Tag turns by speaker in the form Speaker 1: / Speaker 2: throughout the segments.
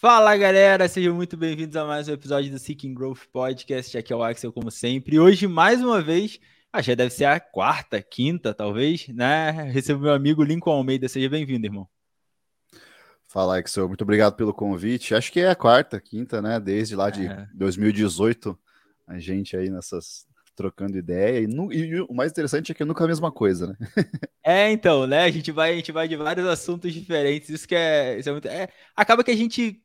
Speaker 1: Fala galera, sejam muito bem-vindos a mais um episódio do Seeking Growth Podcast. Aqui é o Axel, como sempre. E hoje, mais uma vez, acho que deve ser a quarta, quinta, talvez, né? Recebo meu amigo Lincoln Almeida. Seja bem-vindo, irmão.
Speaker 2: Fala, Axel. Muito obrigado pelo convite. Acho que é a quarta, quinta, né? Desde lá de é. 2018, a gente aí nessas trocando ideia. E, no, e, o mais interessante é que é nunca a mesma coisa, né?
Speaker 1: é, então, né? A gente vai, a gente vai de vários assuntos diferentes. Isso que é, isso é muito. É, acaba que a gente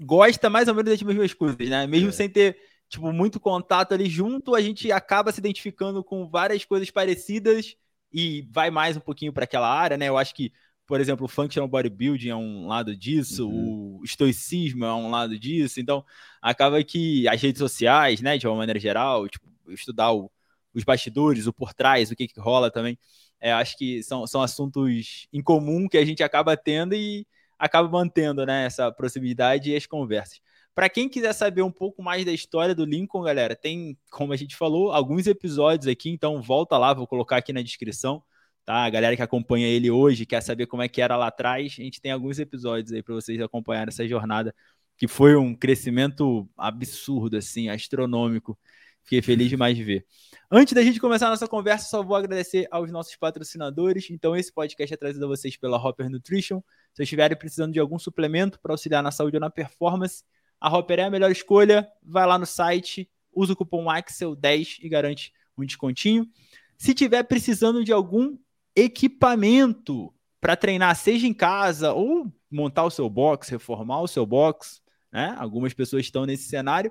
Speaker 1: gosta mais ou menos das mesmas coisas, né? Mesmo é. sem ter tipo muito contato ali junto, a gente acaba se identificando com várias coisas parecidas e vai mais um pouquinho para aquela área, né? Eu acho que, por exemplo, o functional bodybuilding é um lado disso, uhum. o estoicismo é um lado disso, então acaba que as redes sociais, né, de uma maneira geral, tipo, estudar o, os bastidores, o por trás, o que, que rola também, é, acho que são, são assuntos em comum que a gente acaba tendo e acaba mantendo né, essa proximidade e as conversas. Para quem quiser saber um pouco mais da história do Lincoln, galera, tem, como a gente falou, alguns episódios aqui, então volta lá, vou colocar aqui na descrição, tá? A galera que acompanha ele hoje, quer saber como é que era lá atrás, a gente tem alguns episódios aí para vocês acompanhar essa jornada, que foi um crescimento absurdo, assim, astronômico. Fiquei feliz demais de ver. Antes da gente começar a nossa conversa, só vou agradecer aos nossos patrocinadores. Então, esse podcast é trazido a vocês pela Hopper Nutrition. Se estiverem precisando de algum suplemento para auxiliar na saúde ou na performance, a Hopper é a melhor escolha. Vai lá no site, usa o cupom AXEL10 e garante um descontinho. Se tiver precisando de algum equipamento para treinar, seja em casa ou montar o seu box, reformar o seu box, né? Algumas pessoas estão nesse cenário.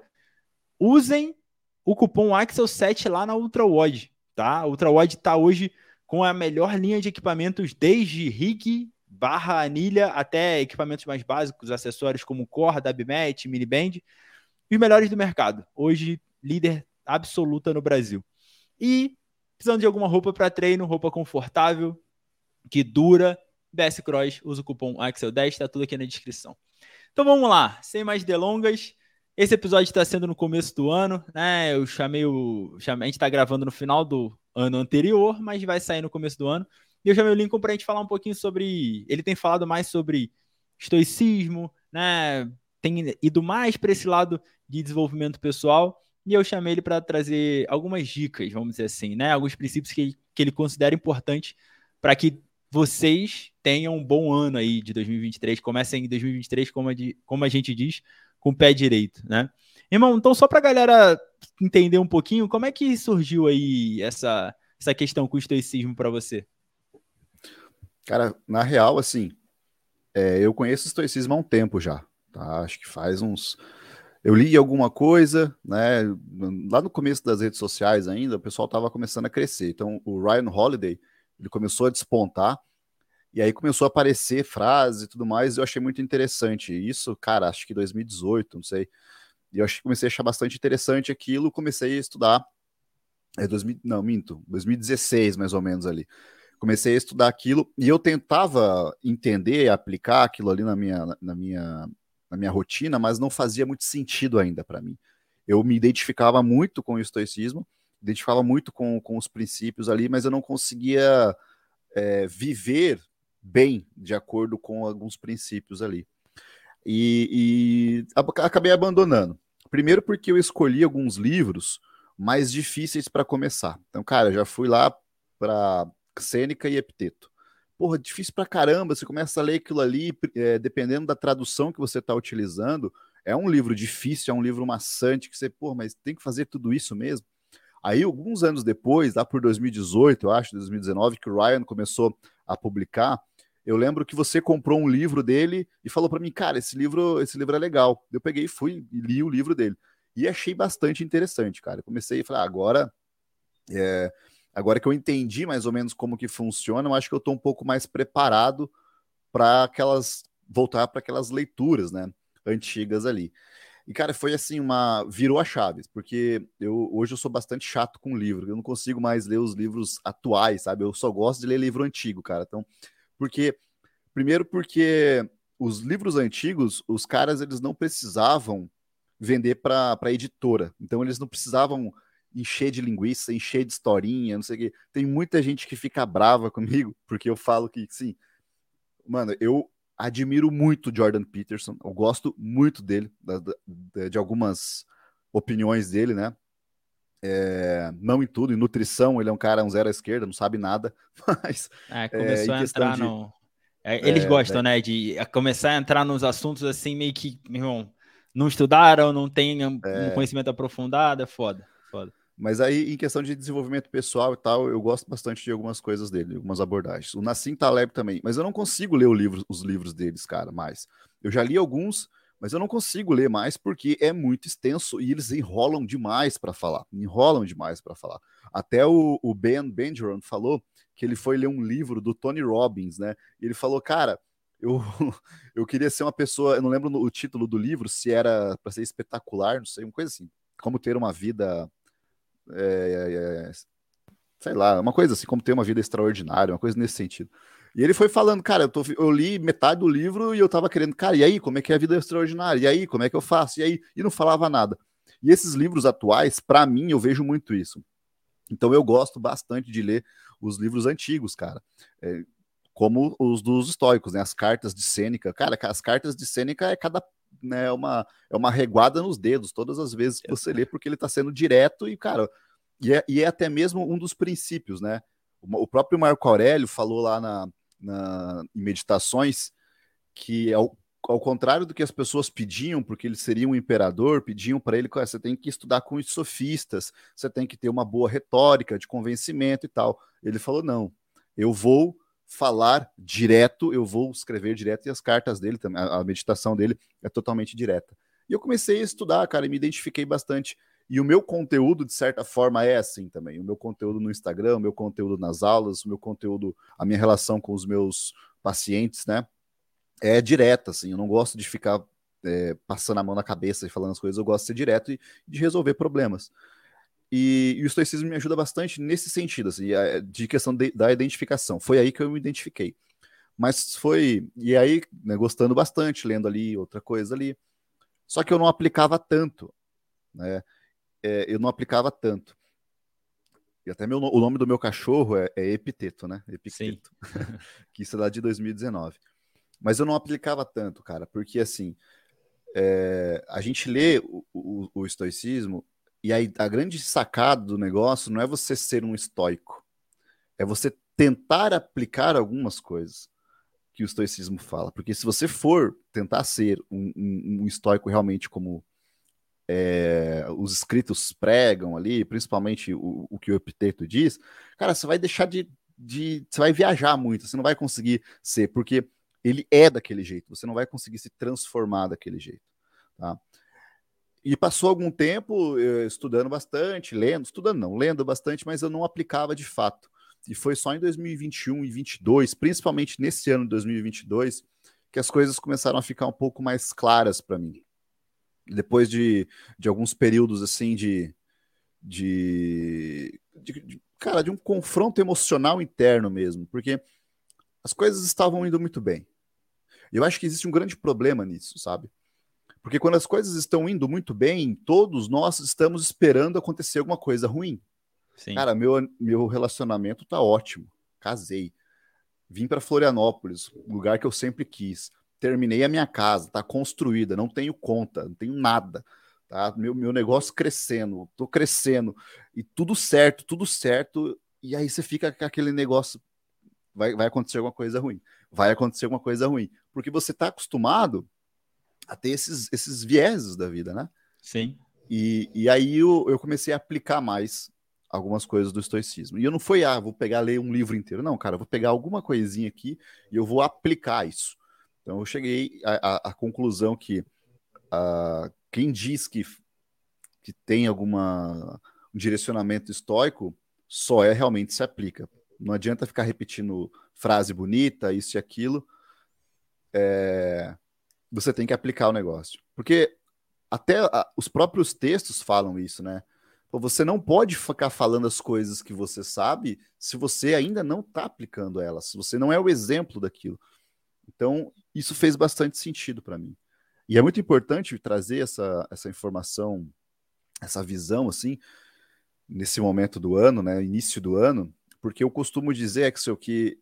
Speaker 1: Usem o cupom AXEL7 lá na UltraWod, tá? A UltraWod está hoje com a melhor linha de equipamentos desde rig, barra anilha, até equipamentos mais básicos, acessórios como Core, Dabmat, Miniband, os melhores do mercado. Hoje, líder absoluta no Brasil. E precisando de alguma roupa para treino, roupa confortável, que dura, BS Cross, usa o cupom AXEL10, está tudo aqui na descrição. Então vamos lá, sem mais delongas, esse episódio está sendo no começo do ano, né? Eu chamei o. Chamei, a gente está gravando no final do ano anterior, mas vai sair no começo do ano. E eu chamei o Lincoln para a gente falar um pouquinho sobre. Ele tem falado mais sobre estoicismo, né? Tem ido mais para esse lado de desenvolvimento pessoal. E eu chamei ele para trazer algumas dicas, vamos dizer assim, né? Alguns princípios que, que ele considera importantes para que vocês tenham um bom ano aí de 2023. Comecem em 2023, como a, de, como a gente diz, com o pé direito, né? Irmão, então só para a galera entender um pouquinho, como é que surgiu aí essa, essa questão com o estoicismo para você?
Speaker 2: Cara, na real, assim, é, eu conheço estoicismo há um tempo já, tá? Acho que faz uns... Eu li alguma coisa, né? Lá no começo das redes sociais ainda, o pessoal estava começando a crescer. Então, o Ryan Holiday, ele começou a despontar, e aí começou a aparecer frases e tudo mais, e eu achei muito interessante. Isso, cara, acho que 2018, não sei. E eu acho que comecei a achar bastante interessante aquilo, comecei a estudar. É 2000, não, minto, 2016 mais ou menos ali. Comecei a estudar aquilo e eu tentava entender, aplicar aquilo ali na minha, na minha, na minha rotina, mas não fazia muito sentido ainda para mim. Eu me identificava muito com o estoicismo, identificava muito com, com os princípios ali, mas eu não conseguia é, viver bem de acordo com alguns princípios ali. E, e acabei abandonando. Primeiro porque eu escolhi alguns livros mais difíceis para começar. Então, cara, já fui lá para Sêneca e Epiteto. Porra, difícil pra caramba. Você começa a ler aquilo ali, é, dependendo da tradução que você está utilizando. É um livro difícil, é um livro maçante, que você, pô, mas tem que fazer tudo isso mesmo. Aí, alguns anos depois, lá por 2018, eu acho, 2019, que o Ryan começou a publicar, eu lembro que você comprou um livro dele e falou para mim, cara, esse livro, esse livro é legal. Eu peguei, fui e li o livro dele e achei bastante interessante, cara. Comecei a falar, ah, agora, é, agora que eu entendi mais ou menos como que funciona, eu acho que eu estou um pouco mais preparado para aquelas voltar para aquelas leituras, né, antigas ali. E cara, foi assim uma virou a chave, porque eu hoje eu sou bastante chato com livro, eu não consigo mais ler os livros atuais, sabe? Eu só gosto de ler livro antigo, cara. Então, porque, primeiro, porque os livros antigos, os caras eles não precisavam vender para editora. Então, eles não precisavam encher de linguiça, encher de historinha, não sei o quê. Tem muita gente que fica brava comigo, porque eu falo que, sim, mano, eu admiro muito Jordan Peterson, eu gosto muito dele, de, de algumas opiniões dele, né? É, não em tudo, em nutrição, ele é um cara, um zero à esquerda, não sabe nada, mas.
Speaker 1: É, começou é, a entrar de, no. É, eles é, gostam, né, de começar a entrar nos assuntos assim, meio que, meu irmão, não estudaram, não tem um é. conhecimento aprofundado, é foda.
Speaker 2: Mas aí, em questão de desenvolvimento pessoal e tal, eu gosto bastante de algumas coisas dele, algumas abordagens. O Nassim Taleb também, mas eu não consigo ler livro, os livros deles, cara, mais. Eu já li alguns, mas eu não consigo ler mais porque é muito extenso e eles enrolam demais para falar. Enrolam demais para falar. Até o, o Ben Benjamin falou que ele foi ler um livro do Tony Robbins, né? E ele falou, cara, eu, eu queria ser uma pessoa, eu não lembro o título do livro, se era para ser espetacular, não sei, uma coisa assim. Como ter uma vida é, é, sei lá, uma coisa assim, como ter uma vida extraordinária, uma coisa nesse sentido. E ele foi falando, cara, eu, tô, eu, li metade do livro e eu tava querendo, cara, e aí, como é que é a vida extraordinária? E aí, como é que eu faço? E aí, e não falava nada. E esses livros atuais, para mim, eu vejo muito isso. Então eu gosto bastante de ler os livros antigos, cara. É, como os dos estoicos, né? As cartas de Sêneca. Cara, as cartas de Sêneca é cada né, é uma, é uma reguada nos dedos todas as vezes que você lê, porque ele está sendo direto e, cara, e é, e é até mesmo um dos princípios, né? O, o próprio Marco Aurélio falou lá na, na, em Meditações que, ao, ao contrário do que as pessoas pediam, porque ele seria um imperador, pediam para ele que você tem que estudar com os sofistas, você tem que ter uma boa retórica de convencimento e tal. Ele falou: não, eu vou falar direto, eu vou escrever direto, e as cartas dele também, a meditação dele é totalmente direta. E eu comecei a estudar, cara, e me identifiquei bastante. E o meu conteúdo, de certa forma, é assim também. O meu conteúdo no Instagram, o meu conteúdo nas aulas, o meu conteúdo, a minha relação com os meus pacientes, né? É direta, assim. Eu não gosto de ficar é, passando a mão na cabeça e falando as coisas, eu gosto de ser direto e de resolver problemas. E, e, o estoicismo me ajuda bastante nesse sentido, assim, de questão de, da identificação. Foi aí que eu me identifiquei. Mas foi. E aí, né, gostando bastante, lendo ali outra coisa ali. Só que eu não aplicava tanto. Né? É, eu não aplicava tanto. E até meu, o nome do meu cachorro é, é Epiteto, né? Epiteto. que isso é lá de 2019. Mas eu não aplicava tanto, cara, porque assim. É, a gente lê o, o, o estoicismo e aí a grande sacada do negócio não é você ser um estoico, é você tentar aplicar algumas coisas que o estoicismo fala. Porque se você for tentar ser um, um, um estoico realmente como é, os escritos pregam ali, principalmente o, o que o Epiteto diz, cara, você vai deixar de, de. Você vai viajar muito, você não vai conseguir ser, porque ele é daquele jeito, você não vai conseguir se transformar daquele jeito. Tá? E passou algum tempo eh, estudando bastante, lendo, estudando não, lendo bastante, mas eu não aplicava de fato. E foi só em 2021 e 2022, principalmente nesse ano de 2022, que as coisas começaram a ficar um pouco mais claras para mim. Depois de, de alguns períodos assim de, de, de, de, cara, de um confronto emocional interno mesmo, porque as coisas estavam indo muito bem. Eu acho que existe um grande problema nisso, sabe? Porque quando as coisas estão indo muito bem, todos nós estamos esperando acontecer alguma coisa ruim. Sim. Cara, meu, meu relacionamento tá ótimo. Casei. Vim para Florianópolis, lugar que eu sempre quis. Terminei a minha casa, tá construída, não tenho conta, não tenho nada. Tá? Meu, meu negócio crescendo, tô crescendo. E tudo certo, tudo certo. E aí você fica com aquele negócio. Vai, vai acontecer alguma coisa ruim. Vai acontecer alguma coisa ruim. Porque você tá acostumado a ter esses, esses vieses da vida, né?
Speaker 1: Sim.
Speaker 2: E, e aí eu, eu comecei a aplicar mais algumas coisas do estoicismo. E eu não fui, ah, vou pegar ler um livro inteiro. Não, cara, vou pegar alguma coisinha aqui e eu vou aplicar isso. Então eu cheguei à, à, à conclusão que uh, quem diz que, que tem alguma um direcionamento estoico só é realmente se aplica. Não adianta ficar repetindo frase bonita, isso e aquilo. É, você tem que aplicar o negócio. Porque até a, os próprios textos falam isso, né? Você não pode ficar falando as coisas que você sabe se você ainda não está aplicando elas, se você não é o exemplo daquilo. Então, isso fez bastante sentido para mim. E é muito importante trazer essa, essa informação, essa visão, assim, nesse momento do ano, né, início do ano, porque eu costumo dizer, Axel, que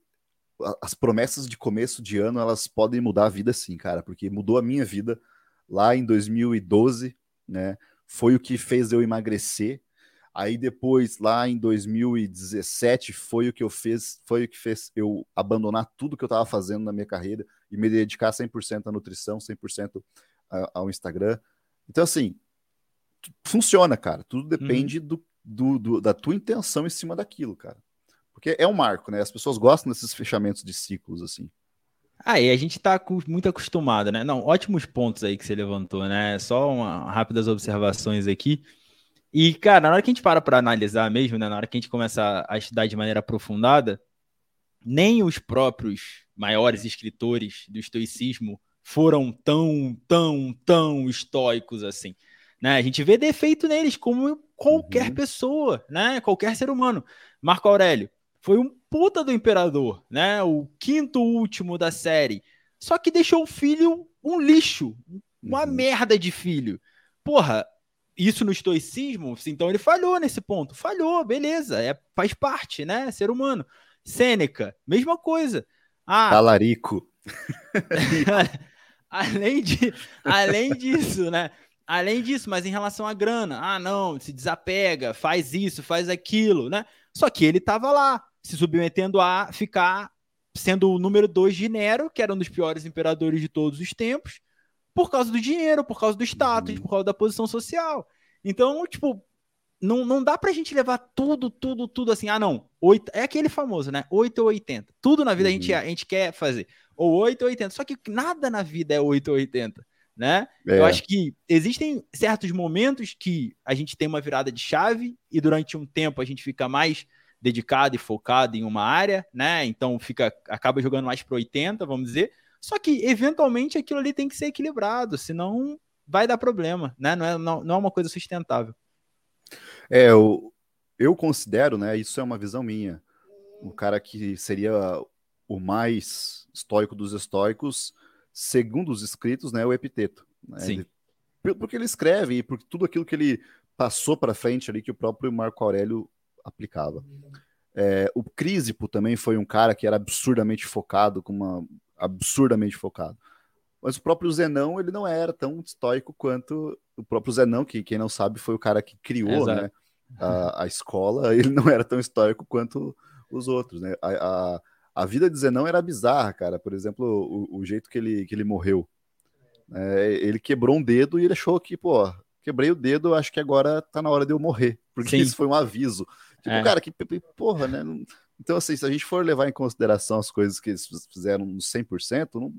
Speaker 2: as promessas de começo de ano elas podem mudar a vida sim, cara, porque mudou a minha vida lá em 2012, né? Foi o que fez eu emagrecer. Aí depois, lá em 2017, foi o que eu fez, foi o que fez eu abandonar tudo que eu estava fazendo na minha carreira e me dedicar 100% à nutrição, 100% ao Instagram. Então, assim, funciona, cara. Tudo depende uhum. do, do, do, da tua intenção em cima daquilo, cara. Porque é um marco, né? As pessoas gostam desses fechamentos de ciclos, assim.
Speaker 1: Ah, e a gente tá muito acostumado, né? Não, ótimos pontos aí que você levantou, né? Só uma, rápidas observações aqui. E, cara, na hora que a gente para para analisar mesmo, né? Na hora que a gente começa a estudar de maneira aprofundada, nem os próprios maiores escritores do estoicismo foram tão, tão, tão estoicos assim. Né? A gente vê defeito neles como qualquer uhum. pessoa, né? Qualquer ser humano. Marco Aurélio foi um puta do imperador, né? O quinto último da série. Só que deixou o filho um lixo, uma uhum. merda de filho. Porra, isso no estoicismo, então ele falhou nesse ponto. Falhou, beleza, é, faz parte, né? Ser humano. Sêneca, mesma coisa.
Speaker 2: Ah, Talarico.
Speaker 1: além, de, além disso, né? Além disso, mas em relação à grana, ah, não, se desapega, faz isso, faz aquilo, né? Só que ele estava lá, se submetendo a ficar sendo o número dois de Nero, que era um dos piores imperadores de todos os tempos, por causa do dinheiro, por causa do status, uhum. por causa da posição social. Então, tipo, não, não dá pra gente levar tudo, tudo, tudo assim. Ah, não. Oito, é aquele famoso, né? 8 ou 80. Tudo na vida uhum. a, gente, uhum. a gente quer fazer. Ou 8 ou 80. Só que nada na vida é 8 ou 80. Né? É. Eu acho que existem certos momentos que a gente tem uma virada de chave e durante um tempo a gente fica mais dedicado e focado em uma área, né? Então fica acaba jogando mais para 80, vamos dizer. Só que eventualmente aquilo ali tem que ser equilibrado, senão vai dar problema, né? Não é, não, não é uma coisa sustentável.
Speaker 2: É, eu, eu considero, né? Isso é uma visão minha. O cara que seria o mais estoico dos estoicos, segundo os escritos, né? O Epiteto. Né?
Speaker 1: Sim.
Speaker 2: Ele, porque ele escreve e por tudo aquilo que ele passou para frente ali que o próprio Marco Aurélio aplicava. É, o Crisipo também foi um cara que era absurdamente focado, com uma absurdamente focado. Mas o próprio Zenão, ele não era tão estoico quanto o próprio Zenão, que quem não sabe foi o cara que criou né, a, a, escola, ele não era tão estoico quanto os outros, né? A, a, a vida de Zenão era bizarra, cara. Por exemplo, o, o jeito que ele, que ele morreu. É, ele quebrou um dedo e ele achou que, pô, quebrei o dedo, acho que agora tá na hora de eu morrer, porque Sim. isso foi um aviso. Tipo, é. cara, que porra, né? Então, assim, se a gente for levar em consideração as coisas que eles fizeram no 100%, não,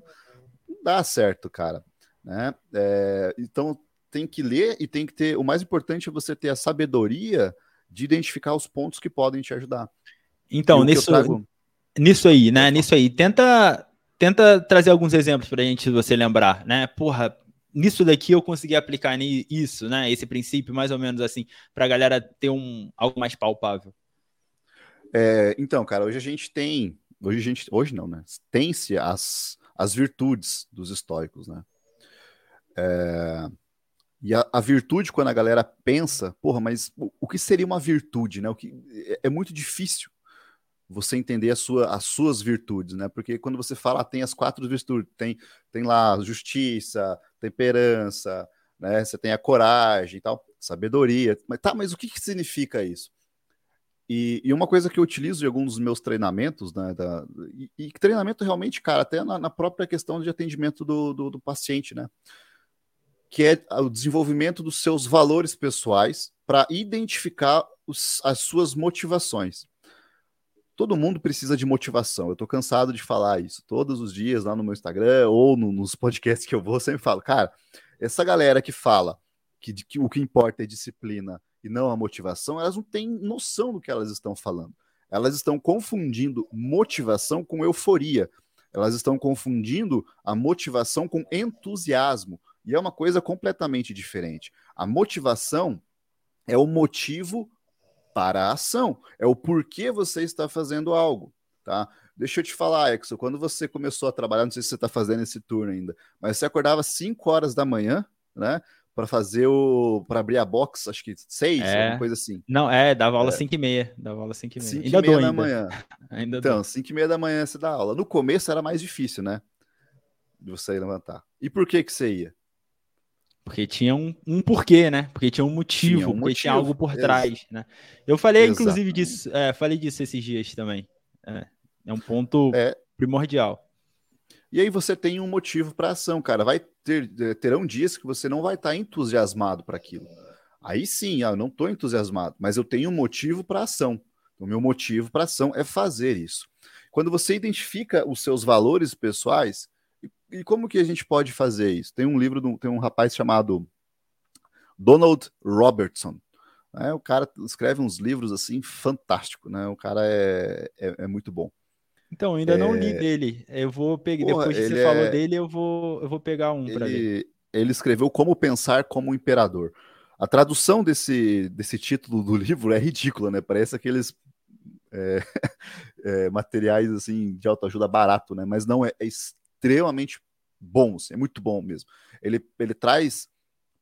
Speaker 2: não dá certo, cara. Né? É, então, tem que ler e tem que ter. O mais importante é você ter a sabedoria de identificar os pontos que podem te ajudar.
Speaker 1: Então, nisso, trago... nisso aí, né? Nisso aí, tenta, tenta trazer alguns exemplos para a gente você lembrar, né? Porra, nisso daqui eu consegui aplicar isso, né? Esse princípio, mais ou menos assim, para a galera ter um algo mais palpável.
Speaker 2: É, então, cara, hoje a gente tem, hoje a gente, hoje não, né? Tem-se as, as virtudes dos estoicos, né? É, e a, a, virtude, quando a galera pensa, porra, mas o, o, que seria uma virtude, né? O que é, é muito difícil você entender a sua, as suas virtudes, né? Porque quando você fala, ah, tem as quatro virtudes, tem, tem lá justiça, temperança, né? Você tem a coragem e tal, sabedoria. Mas tá, mas o que, que significa isso? E, e, uma coisa que eu utilizo em alguns dos meus treinamentos, né? Da, e, e, treinamento realmente, cara, até na, na própria questão de atendimento do, do, do, paciente, né? Que é o desenvolvimento dos seus valores pessoais para identificar os, as suas motivações todo mundo precisa de motivação. Eu tô cansado de falar isso todos os dias lá no meu Instagram ou no, nos podcasts que eu vou, eu sempre falo, cara, essa galera que fala que, que, o que importa é disciplina e não a motivação, elas não têm noção do que elas estão falando. Elas estão confundindo motivação com euforia. Elas estão confundindo a motivação com entusiasmo. E é uma coisa completamente diferente. A motivação é o motivo para a ação. É o porquê você está fazendo algo, tá? Deixa eu te falar, Exo, quando você começou a trabalhar, não sei se você está fazendo esse turno ainda, mas você acordava às 5 horas da manhã, né? para fazer o. para abrir a box, acho que seis, é. alguma coisa assim.
Speaker 1: Não, é, dava aula 5 é. e meia. Dava aula 5 e meia.
Speaker 2: 5 ainda e meia da ainda. manhã. ainda então, 5 e meia da manhã você dá aula. No começo era mais difícil, né? De você levantar. E por que que você ia?
Speaker 1: Porque tinha um, um porquê, né? Porque tinha um motivo, tinha um porque motivo. tinha algo por trás, né? Eu falei, Exato. inclusive, disso, é, falei disso esses dias também. É, é um ponto é. primordial.
Speaker 2: E aí você tem um motivo para ação, cara. Vai ter eh, terão dias que você não vai estar tá entusiasmado para aquilo. Aí sim, ah, eu não estou entusiasmado, mas eu tenho um motivo para ação. O meu motivo para ação é fazer isso. Quando você identifica os seus valores pessoais, e, como que a gente pode fazer isso? Tem um livro, tem um rapaz chamado Donald Robertson. Né? O cara escreve uns livros assim fantástico, né? O cara é, é, é muito bom.
Speaker 1: Então, ainda é... não li é. dele. Eu vou pegar. Porra, depois que você é... falou dele, eu vou, eu vou pegar um para ler.
Speaker 2: Ele escreveu Como Pensar como Imperador. A tradução desse, desse título do livro é ridícula, né? Parece aqueles é, é, materiais assim de autoajuda barato, né? Mas não é, é extremamente bom, assim, é muito bom mesmo. Ele, ele traz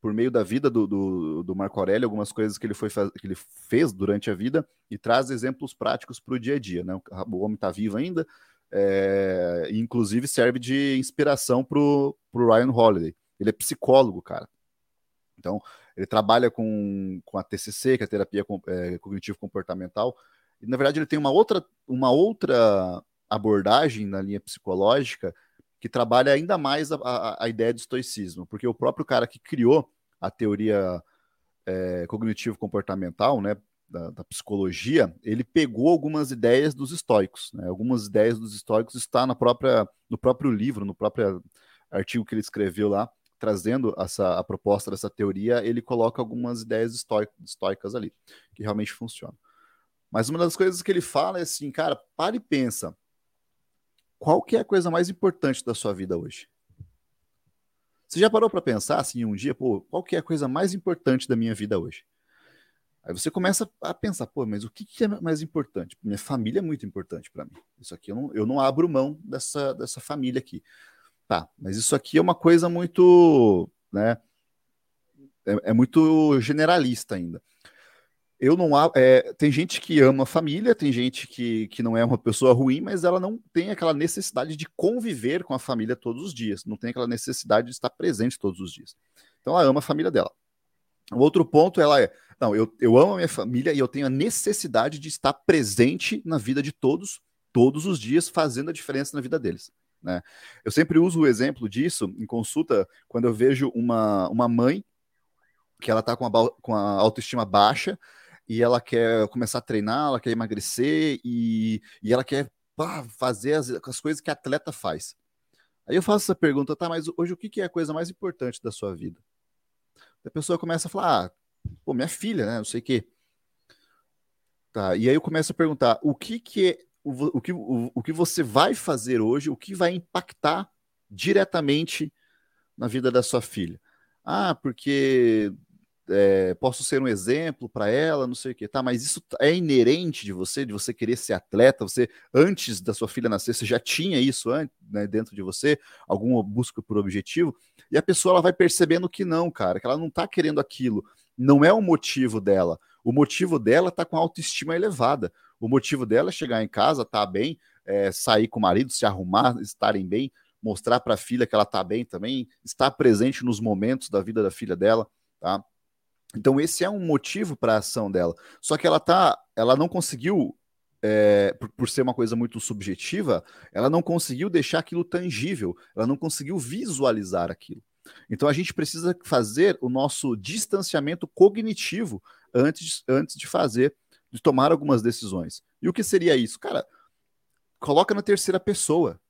Speaker 2: por meio da vida do, do, do Marco Aurélio, algumas coisas que ele, foi que ele fez durante a vida e traz exemplos práticos para o dia a dia. Né? O homem está vivo ainda, é, inclusive serve de inspiração para o Ryan Holiday. Ele é psicólogo, cara. Então, ele trabalha com, com a TCC, que é a terapia é, cognitivo-comportamental, e na verdade ele tem uma outra, uma outra abordagem na linha psicológica que trabalha ainda mais a, a, a, ideia do estoicismo, porque o próprio cara que criou a teoria é, cognitivo-comportamental, né, da, da, psicologia, ele pegou algumas ideias dos estoicos, né, algumas ideias dos estoicos está na própria, no próprio livro, no próprio artigo que ele escreveu lá, trazendo essa, a proposta dessa teoria, ele coloca algumas ideias estoicas ali, que realmente funcionam. Mas uma das coisas que ele fala é assim, cara, para e pensa, qual que é a coisa mais importante da sua vida hoje? Você já parou para pensar assim um dia, pô, qual que é a coisa mais importante da minha vida hoje? Aí você começa a pensar, pô, mas o que, que é mais importante? Minha família é muito importante para mim. Isso aqui eu não, eu não abro mão dessa, dessa família aqui. Tá, mas isso aqui é uma coisa muito, né? É, é muito generalista ainda eu não é, tem gente que ama a família, tem gente que, que não é uma pessoa ruim, mas ela não tem aquela necessidade de conviver com a família todos os dias, não tem aquela necessidade de estar presente todos os dias. Então ela ama a família dela. O outro ponto ela é, não, eu, eu amo a minha família e eu tenho a necessidade de estar presente na vida de todos, todos os dias, fazendo a diferença na vida deles. Né? Eu sempre uso o exemplo disso em consulta quando eu vejo uma, uma mãe que ela está com a, com a autoestima baixa e ela quer começar a treinar, ela quer emagrecer e, e ela quer pá, fazer as, as coisas que atleta faz. Aí eu faço essa pergunta, tá, mas hoje o que, que é a coisa mais importante da sua vida? A pessoa começa a falar, ah, pô, minha filha, né, não sei o quê. Tá, e aí eu começo a perguntar, o que que é, o, o, que, o, o que você vai fazer hoje, o que vai impactar diretamente na vida da sua filha? Ah, porque é, posso ser um exemplo para ela, não sei o que, tá? Mas isso é inerente de você, de você querer ser atleta. Você, antes da sua filha nascer, você já tinha isso né, dentro de você, alguma busca por objetivo, e a pessoa ela vai percebendo que não, cara, que ela não tá querendo aquilo. Não é o motivo dela. O motivo dela tá com a autoestima elevada. O motivo dela é chegar em casa, tá bem, é, sair com o marido, se arrumar, estarem bem, mostrar para a filha que ela tá bem também, estar presente nos momentos da vida da filha dela, tá? Então esse é um motivo para a ação dela. Só que ela tá, ela não conseguiu, é, por, por, ser uma coisa muito subjetiva, ela não conseguiu deixar aquilo tangível. Ela não conseguiu visualizar aquilo. Então a gente precisa fazer o nosso distanciamento cognitivo antes, antes de fazer, de tomar algumas decisões. E o que seria isso, cara? Coloca na terceira pessoa.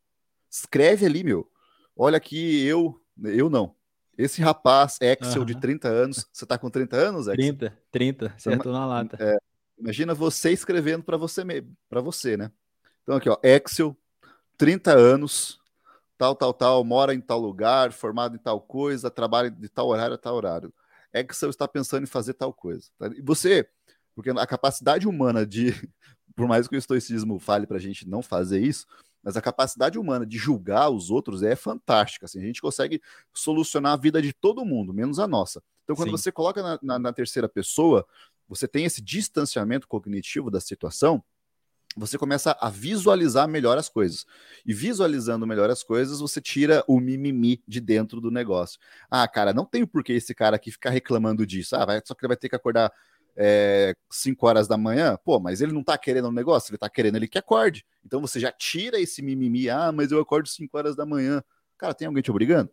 Speaker 2: Escreve ali, meu. Olha aqui, eu, eu não. Esse rapaz, Excel, uhum. de 30 anos, você tá com 30 anos,
Speaker 1: Excel? 30, 30, acertou na lata.
Speaker 2: É, imagina você escrevendo para você para você, né? Então aqui, ó, Excel, 30 anos, tal, tal, tal, mora em tal lugar, formado em tal coisa, trabalha de tal horário a tal horário. Excel está pensando em fazer tal coisa. Tá? E você, porque a capacidade humana de, por mais que o estoicismo fale para a gente não fazer isso, mas a capacidade humana de julgar os outros é fantástica. Assim, a gente consegue solucionar a vida de todo mundo, menos a nossa. Então, quando Sim. você coloca na, na, na terceira pessoa, você tem esse distanciamento cognitivo da situação, você começa a visualizar melhor as coisas. E visualizando melhor as coisas, você tira o mimimi de dentro do negócio. Ah, cara, não tem por que esse cara aqui ficar reclamando disso. Ah, vai, só que ele vai ter que acordar 5 é, horas da manhã. Pô, mas ele não tá querendo um negócio, ele tá querendo ele que acorde. Então você já tira esse mimimi. Ah, mas eu acordo 5 horas da manhã. Cara, tem alguém te obrigando?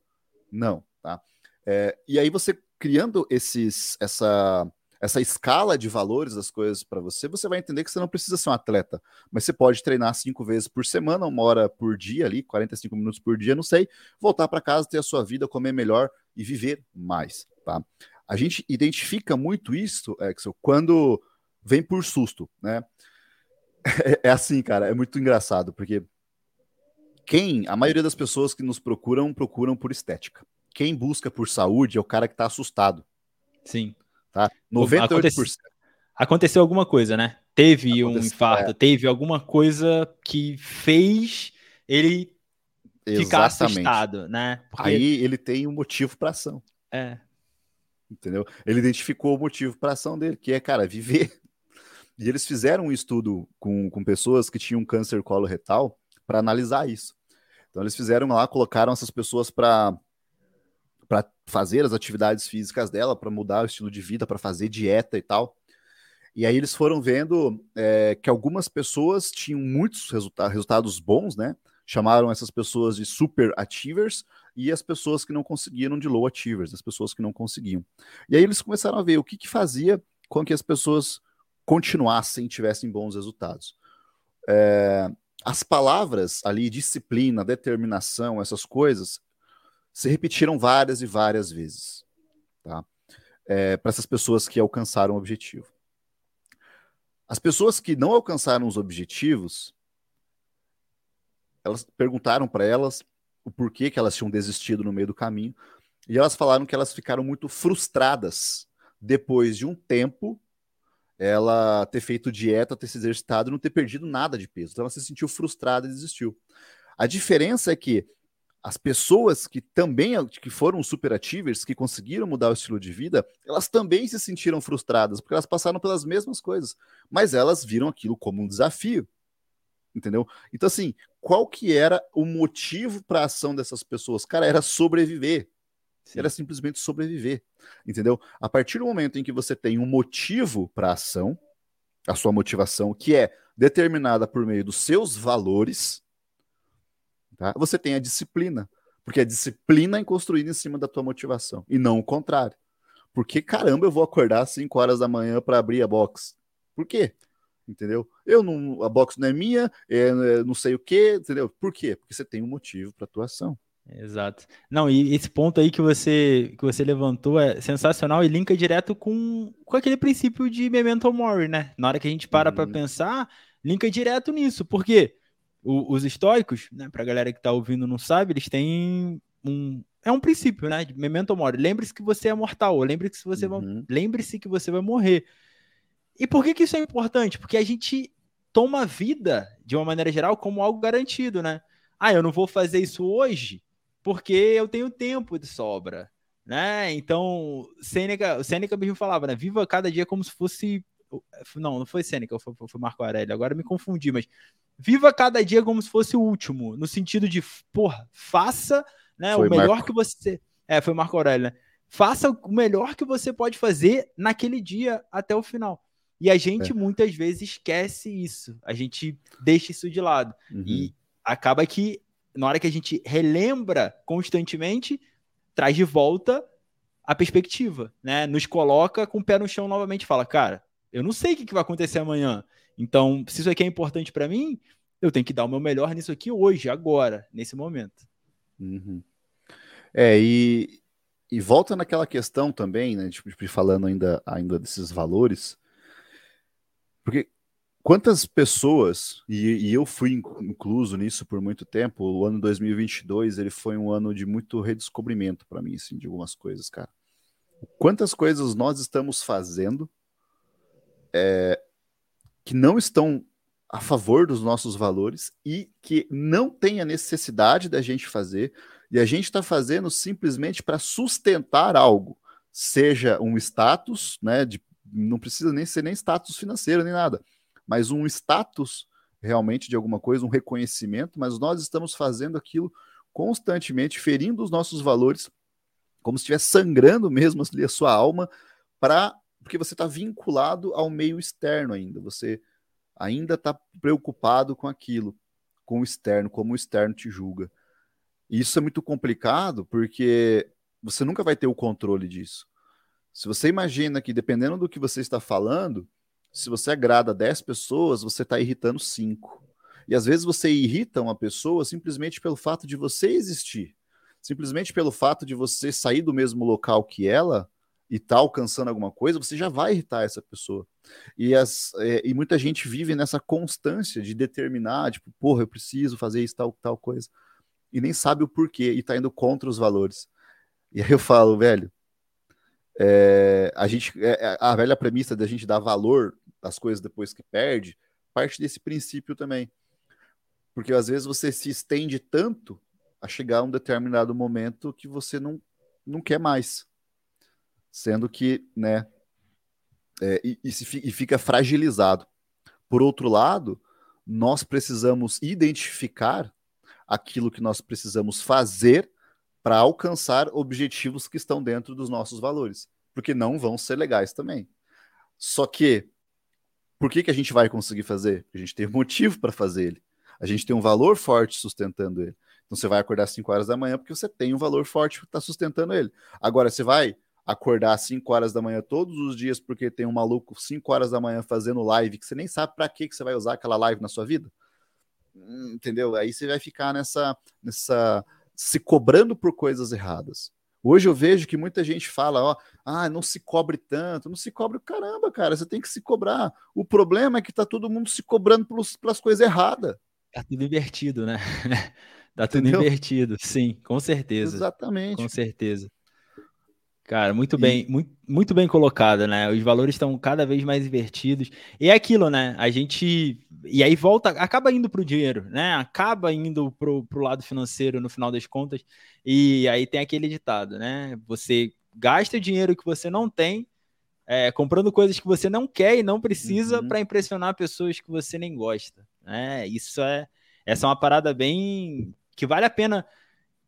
Speaker 2: Não, tá? É, e aí você criando esses, essa essa escala de valores das coisas para você, você vai entender que você não precisa ser um atleta, mas você pode treinar cinco vezes por semana, uma hora por dia ali, 45 minutos por dia, não sei, voltar para casa, ter a sua vida, comer melhor e viver mais, tá? A gente identifica muito isso, Axel, quando vem por susto, né? É, é assim, cara, é muito engraçado, porque quem, a maioria das pessoas que nos procuram, procuram por estética. Quem busca por saúde é o cara que está assustado.
Speaker 1: Sim.
Speaker 2: Tá? 98%. Aconteceu,
Speaker 1: aconteceu alguma coisa, né? Teve Aconteceu, um infarto, é. teve alguma coisa que fez ele Exatamente. ficar assustado, né?
Speaker 2: Porque... Aí ele tem um motivo para ação.
Speaker 1: É.
Speaker 2: Entendeu? Ele identificou o motivo para ação dele, que é, cara, viver. E eles fizeram um estudo com, com pessoas que tinham câncer coloretal para analisar isso. Então eles fizeram lá, colocaram essas pessoas para para fazer as atividades físicas dela, para mudar o estilo de vida, para fazer dieta e tal. E aí eles foram vendo é, que algumas pessoas tinham muitos resulta resultados bons, né? Chamaram essas pessoas de super achievers e as pessoas que não conseguiram de low achievers, as pessoas que não conseguiam. E aí eles começaram a ver o que, que fazia com que as pessoas continuassem e tivessem bons resultados. É, as palavras ali, disciplina, determinação, essas coisas, se repetiram várias e várias vezes, tá? É, para essas pessoas que alcançaram o objetivo. As pessoas que não alcançaram os objetivos, elas perguntaram para elas o porquê que elas tinham desistido no meio do caminho, e elas falaram que elas ficaram muito frustradas depois de um tempo ela ter feito dieta, ter se exercitado não ter perdido nada de peso. Então ela se sentiu frustrada e desistiu. A diferença é que as pessoas que também que foram superativers, que conseguiram mudar o estilo de vida, elas também se sentiram frustradas, porque elas passaram pelas mesmas coisas, mas elas viram aquilo como um desafio. Entendeu? Então assim, qual que era o motivo para a ação dessas pessoas? Cara, era sobreviver. Sim. Era simplesmente sobreviver. Entendeu? A partir do momento em que você tem um motivo para a ação, a sua motivação, que é determinada por meio dos seus valores, Tá? Você tem a disciplina, porque a disciplina é construída em cima da tua motivação, e não o contrário. Porque, caramba, eu vou acordar às 5 horas da manhã para abrir a box. Por quê? Entendeu? Eu não, a box não é minha, é, é, não sei o quê, entendeu? Por quê? Porque você tem um motivo para tua ação.
Speaker 1: Exato. Não, e esse ponto aí que você que você levantou é sensacional e linka direto com, com aquele princípio de memento mori, né? Na hora que a gente para uhum. para pensar, linka direto nisso. Por quê? O, os estoicos, né, para galera que está ouvindo não sabe, eles têm um é um princípio, né, de memento mori. Lembre-se que você é mortal, lembre-se que você uhum. vai, lembre-se que você vai morrer. E por que que isso é importante? Porque a gente toma a vida de uma maneira geral como algo garantido, né? Ah, eu não vou fazer isso hoje porque eu tenho tempo de sobra, né? Então, Sêneca, Sêneca mesmo falava, né? Viva cada dia como se fosse não, não foi Sêneca, foi, foi Marco Aurélio. Agora me confundi, mas viva cada dia como se fosse o último, no sentido de, porra, faça né, o melhor Marco. que você. É, foi Marco Aurélio, né? Faça o melhor que você pode fazer naquele dia até o final. E a gente é. muitas vezes esquece isso. A gente deixa isso de lado. Uhum. E acaba que, na hora que a gente relembra constantemente, traz de volta a perspectiva, né? Nos coloca com o pé no chão novamente e fala, cara, eu não sei o que vai acontecer amanhã. Então, se isso aqui é importante para mim, eu tenho que dar o meu melhor nisso aqui hoje, agora, nesse momento.
Speaker 2: Uhum. É, e, e volta naquela questão também, né? Tipo, falando ainda, ainda desses valores. Porque quantas pessoas, e, e, eu fui incluso nisso por muito tempo, o ano 2022 ele foi um ano de muito redescobrimento para mim, assim, de algumas coisas, cara. Quantas coisas nós estamos fazendo é, que não estão a favor dos nossos valores e que não tem a necessidade da gente fazer, e a gente está fazendo simplesmente para sustentar algo, seja um status, né? De, não precisa nem ser nem status financeiro nem nada, mas um status realmente de alguma coisa, um reconhecimento, mas nós estamos fazendo aquilo constantemente, ferindo os nossos valores, como se estivesse sangrando mesmo a sua alma, para porque você está vinculado ao meio externo ainda, você ainda está preocupado com aquilo, com o externo, como o externo te julga. E isso é muito complicado porque você nunca vai ter o controle disso. Se você imagina que, dependendo do que você está falando, se você agrada 10 pessoas, você está irritando 5. E às vezes você irrita uma pessoa simplesmente pelo fato de você existir. Simplesmente pelo fato de você sair do mesmo local que ela e tá alcançando alguma coisa, você já vai irritar essa pessoa. E, as, é, e muita gente vive nessa constância de determinar, tipo, porra, eu preciso fazer isso, tal, tal coisa. E nem sabe o porquê e tá indo contra os valores. E aí eu falo, velho, é, a gente é, é, a velha premissa da gente dar valor às coisas depois que perde parte desse princípio também. Porque às vezes você se estende tanto a chegar a um determinado momento que você não, não quer mais. Sendo que né é, e, e, se, e fica fragilizado. Por outro lado nós precisamos identificar aquilo que nós precisamos fazer para alcançar objetivos que estão dentro dos nossos valores, porque não vão ser legais também. Só que, por que, que a gente vai conseguir fazer? A gente tem motivo para fazer ele. A gente tem um valor forte sustentando ele. Então você vai acordar às 5 horas da manhã porque você tem um valor forte que está sustentando ele. Agora, você vai acordar às 5 horas da manhã todos os dias porque tem um maluco 5 horas da manhã fazendo live que você nem sabe para que, você vai usar aquela live na sua vida? Hum, entendeu? Aí você vai ficar nessa, nessa se cobrando por coisas erradas. Hoje eu vejo que muita gente fala, ó, ah, não se cobre tanto, não se cobre caramba, cara, você tem que se cobrar. O problema é que tá todo mundo se cobrando pelos, pelas coisas erradas.
Speaker 1: Tá tudo invertido, né? tá tudo Entendeu? invertido, sim, com certeza.
Speaker 2: Exatamente.
Speaker 1: Com certeza. Cara, muito e... bem, muito, muito bem colocado, né? Os valores estão cada vez mais invertidos. E é aquilo, né? A gente. E aí volta, acaba indo para o dinheiro, né? Acaba indo para o lado financeiro no final das contas. E aí tem aquele ditado, né? Você gasta o dinheiro que você não tem, é, comprando coisas que você não quer e não precisa uhum. para impressionar pessoas que você nem gosta. Né? Isso é. Essa é uma parada bem. que vale a pena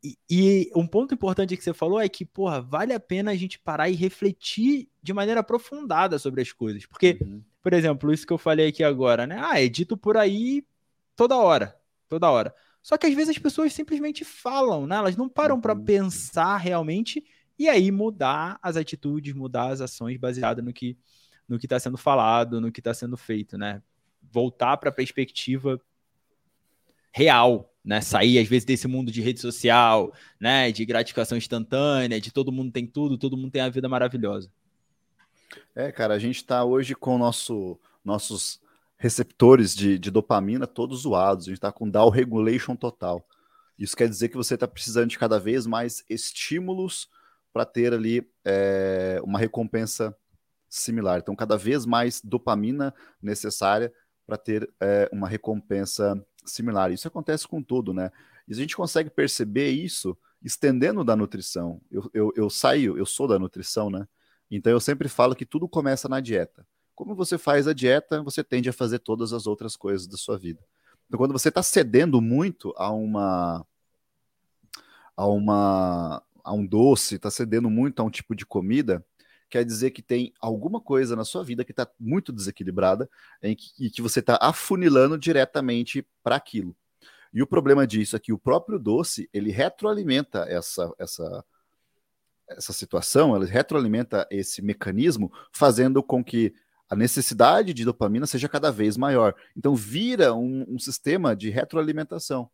Speaker 1: e, e, um ponto importante que você falou é que, porra, vale a pena a gente parar e refletir de maneira aprofundada sobre as coisas. Porque, uhum. por exemplo, isso que eu falei aqui agora, né? Ah, edito por aí toda hora. Toda hora. Só que às vezes as pessoas simplesmente falam, né? Elas não param uhum. para pensar realmente e aí mudar as atitudes, mudar as ações baseado no que no que está sendo falado, no que está sendo feito, né? Voltar para a perspectiva real, né? Sair às vezes desse mundo de rede social, né? De gratificação instantânea, de todo mundo tem tudo, todo mundo tem a vida maravilhosa.
Speaker 2: É, cara, a gente está hoje com nosso, nossos receptores de, de dopamina todos zoados, a gente está com down regulation total. Isso quer dizer que você está precisando de cada vez mais estímulos para ter ali é, uma recompensa similar. Então, cada vez mais dopamina necessária para ter é, uma recompensa similar. Isso acontece com tudo, né? E a gente consegue perceber isso estendendo da nutrição. Eu, eu, eu saio, eu sou da nutrição, né? Então eu sempre falo que tudo começa na dieta. Como você faz a dieta, você tende a fazer todas as outras coisas da sua vida. Então, quando você está cedendo muito a uma a uma a um doce, está cedendo muito a um tipo de comida, quer dizer que tem alguma coisa na sua vida que está muito desequilibrada em que, e que você está afunilando diretamente para aquilo. E o problema disso é que o próprio doce ele retroalimenta essa, essa, essa situação, ele retroalimenta esse mecanismo, fazendo com que a necessidade de dopamina seja cada vez maior. Então vira um, um sistema de retroalimentação.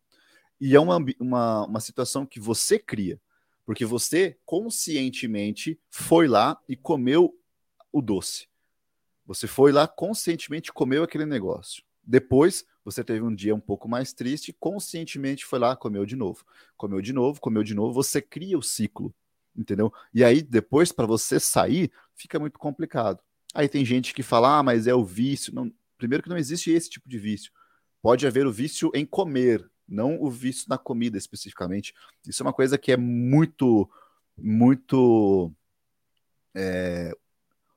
Speaker 2: E é uma, uma, uma situação que você cria. Porque você conscientemente foi lá e comeu o doce. Você foi lá conscientemente comeu aquele negócio. Depois, você teve um dia um pouco mais triste, conscientemente foi lá, comeu de novo. Comeu de novo, comeu de novo, você cria o ciclo, entendeu? E aí, depois, para você sair, fica muito complicado. Aí tem gente que fala, ah, mas é o vício. Não, primeiro que não existe esse tipo de vício. Pode haver o vício em comer, não o vício na comida especificamente. Isso é uma coisa que é muito, muito é,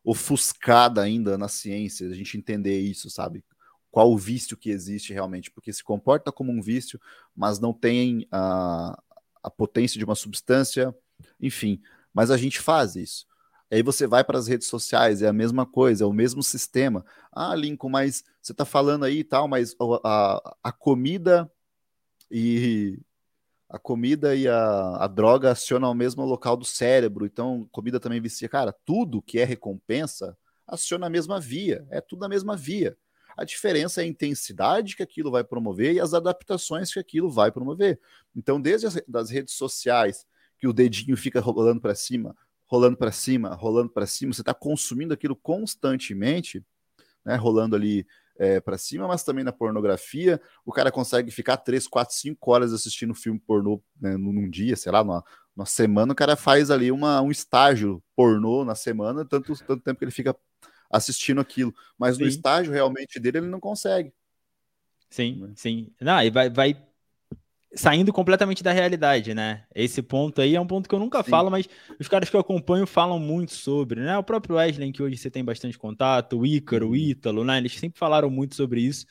Speaker 2: ofuscada ainda na ciência, a gente entender isso, sabe? Qual o vício que existe realmente, porque se comporta como um vício, mas não tem a, a potência de uma substância, enfim. Mas a gente faz isso. Aí você vai para as redes sociais, é a mesma coisa, é o mesmo sistema. Ah, Lincoln, mas você está falando aí e tal, mas a, a comida e a comida e a, a droga acionam o mesmo local do cérebro, então comida também vicia. Cara, tudo que é recompensa aciona a mesma via, é tudo na mesma via. A diferença é a intensidade que aquilo vai promover e as adaptações que aquilo vai promover. Então, desde as das redes sociais, que o dedinho fica rolando para cima, rolando para cima, rolando para cima, você está consumindo aquilo constantemente, né, rolando ali é, para cima, mas também na pornografia. O cara consegue ficar 3, 4, 5 horas assistindo filme pornô né, num dia, sei lá, numa, numa semana, o cara faz ali uma, um estágio pornô na semana, tanto, tanto tempo que ele fica assistindo aquilo. Mas sim. no estágio realmente dele, ele não consegue.
Speaker 1: Sim, né? sim. Não, e vai, vai saindo completamente da realidade, né? Esse ponto aí é um ponto que eu nunca Sim. falo, mas os caras que eu acompanho falam muito sobre, né? O próprio Wesley, que hoje você tem bastante contato, o Ícaro, o uhum. Ítalo, né? Eles sempre falaram muito sobre isso,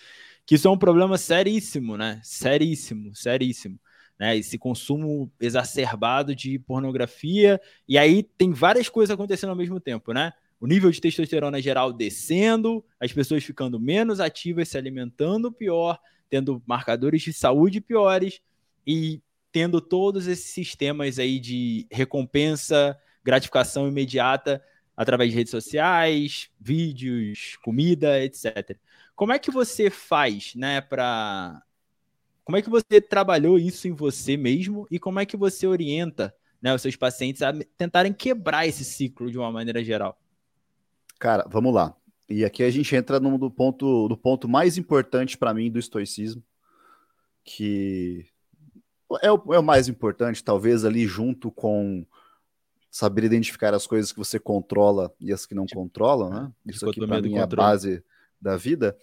Speaker 1: que isso é um problema seríssimo, né? Seríssimo, seríssimo. Né, esse consumo exacerbado de pornografia, e aí tem várias coisas acontecendo ao mesmo tempo, né? O nível de testosterona geral descendo, as pessoas ficando menos ativas, se alimentando pior, tendo marcadores de saúde piores, e tendo todos esses sistemas aí de recompensa, gratificação imediata através de redes sociais, vídeos, comida, etc. Como é que você faz, né, para como é que você trabalhou isso em você mesmo e como é que você orienta, né, os seus pacientes a tentarem quebrar esse ciclo de uma maneira geral?
Speaker 2: Cara, vamos lá. E aqui a gente entra no do ponto, do ponto mais importante para mim do estoicismo, que é o, é o mais importante, talvez ali junto com saber identificar as coisas que você controla e as que não tipo, controlam, né? É, Isso aqui para mim é a base da vida.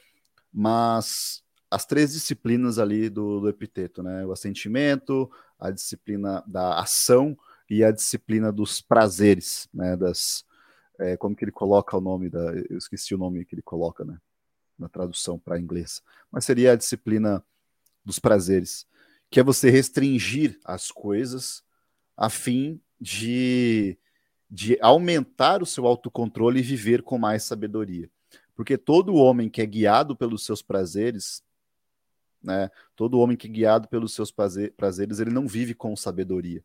Speaker 2: Mas as três disciplinas ali do, do epiteto, né? O assentimento, a disciplina da ação e a disciplina dos prazeres, né? Das, é, como que ele coloca o nome da, eu esqueci o nome que ele coloca, né? Na tradução para inglês, mas seria a disciplina dos prazeres que é você restringir as coisas a fim de, de aumentar o seu autocontrole e viver com mais sabedoria. Porque todo homem que é guiado pelos seus prazeres, né, todo homem que é guiado pelos seus prazeres, ele não vive com sabedoria,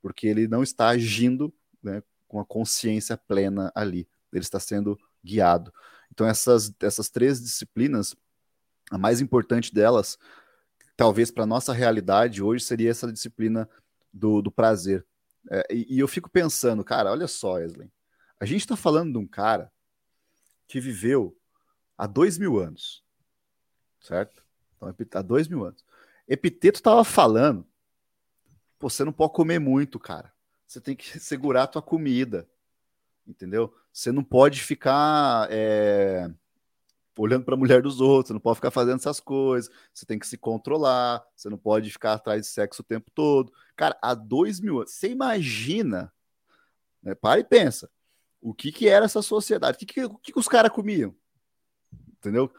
Speaker 2: porque ele não está agindo né, com a consciência plena ali, ele está sendo guiado. Então, essas, essas três disciplinas, a mais importante delas talvez para nossa realidade hoje seria essa disciplina do, do prazer. É, e, e, eu fico pensando, cara, olha só, Wesley, a gente está falando de um cara que viveu há dois mil anos, certo? Então, há dois mil anos. Epiteto estava falando, você não pode comer muito, cara. Você tem que segurar a tua comida, entendeu? Você não pode ficar é, olhando para a mulher dos outros, você não pode ficar fazendo essas coisas, você tem que se controlar, você não pode ficar atrás de sexo o tempo todo. Cara, há dois mil anos, você imagina, né, para e pensa, o que que era essa sociedade, o que que, o que, que os caras comiam, entendeu?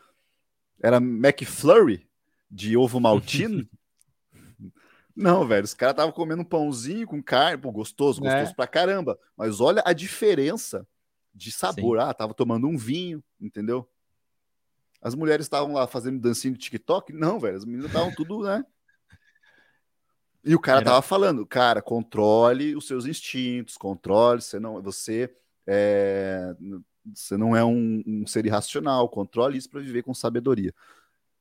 Speaker 2: Era McFlurry de ovo maltino? Não, velho, os caras estavam comendo um pãozinho com carne, pô, gostoso, gostoso é. pra caramba, mas olha a diferença de sabor. Sim. Ah, tava tomando um vinho, entendeu? As mulheres estavam lá fazendo dancinho de TikTok? Não, velho, as meninas estavam tudo, né? E o cara Era... tava falando, cara, controle os seus instintos, controle, você não, você é, você não é um, um ser irracional, controle isso para viver com sabedoria.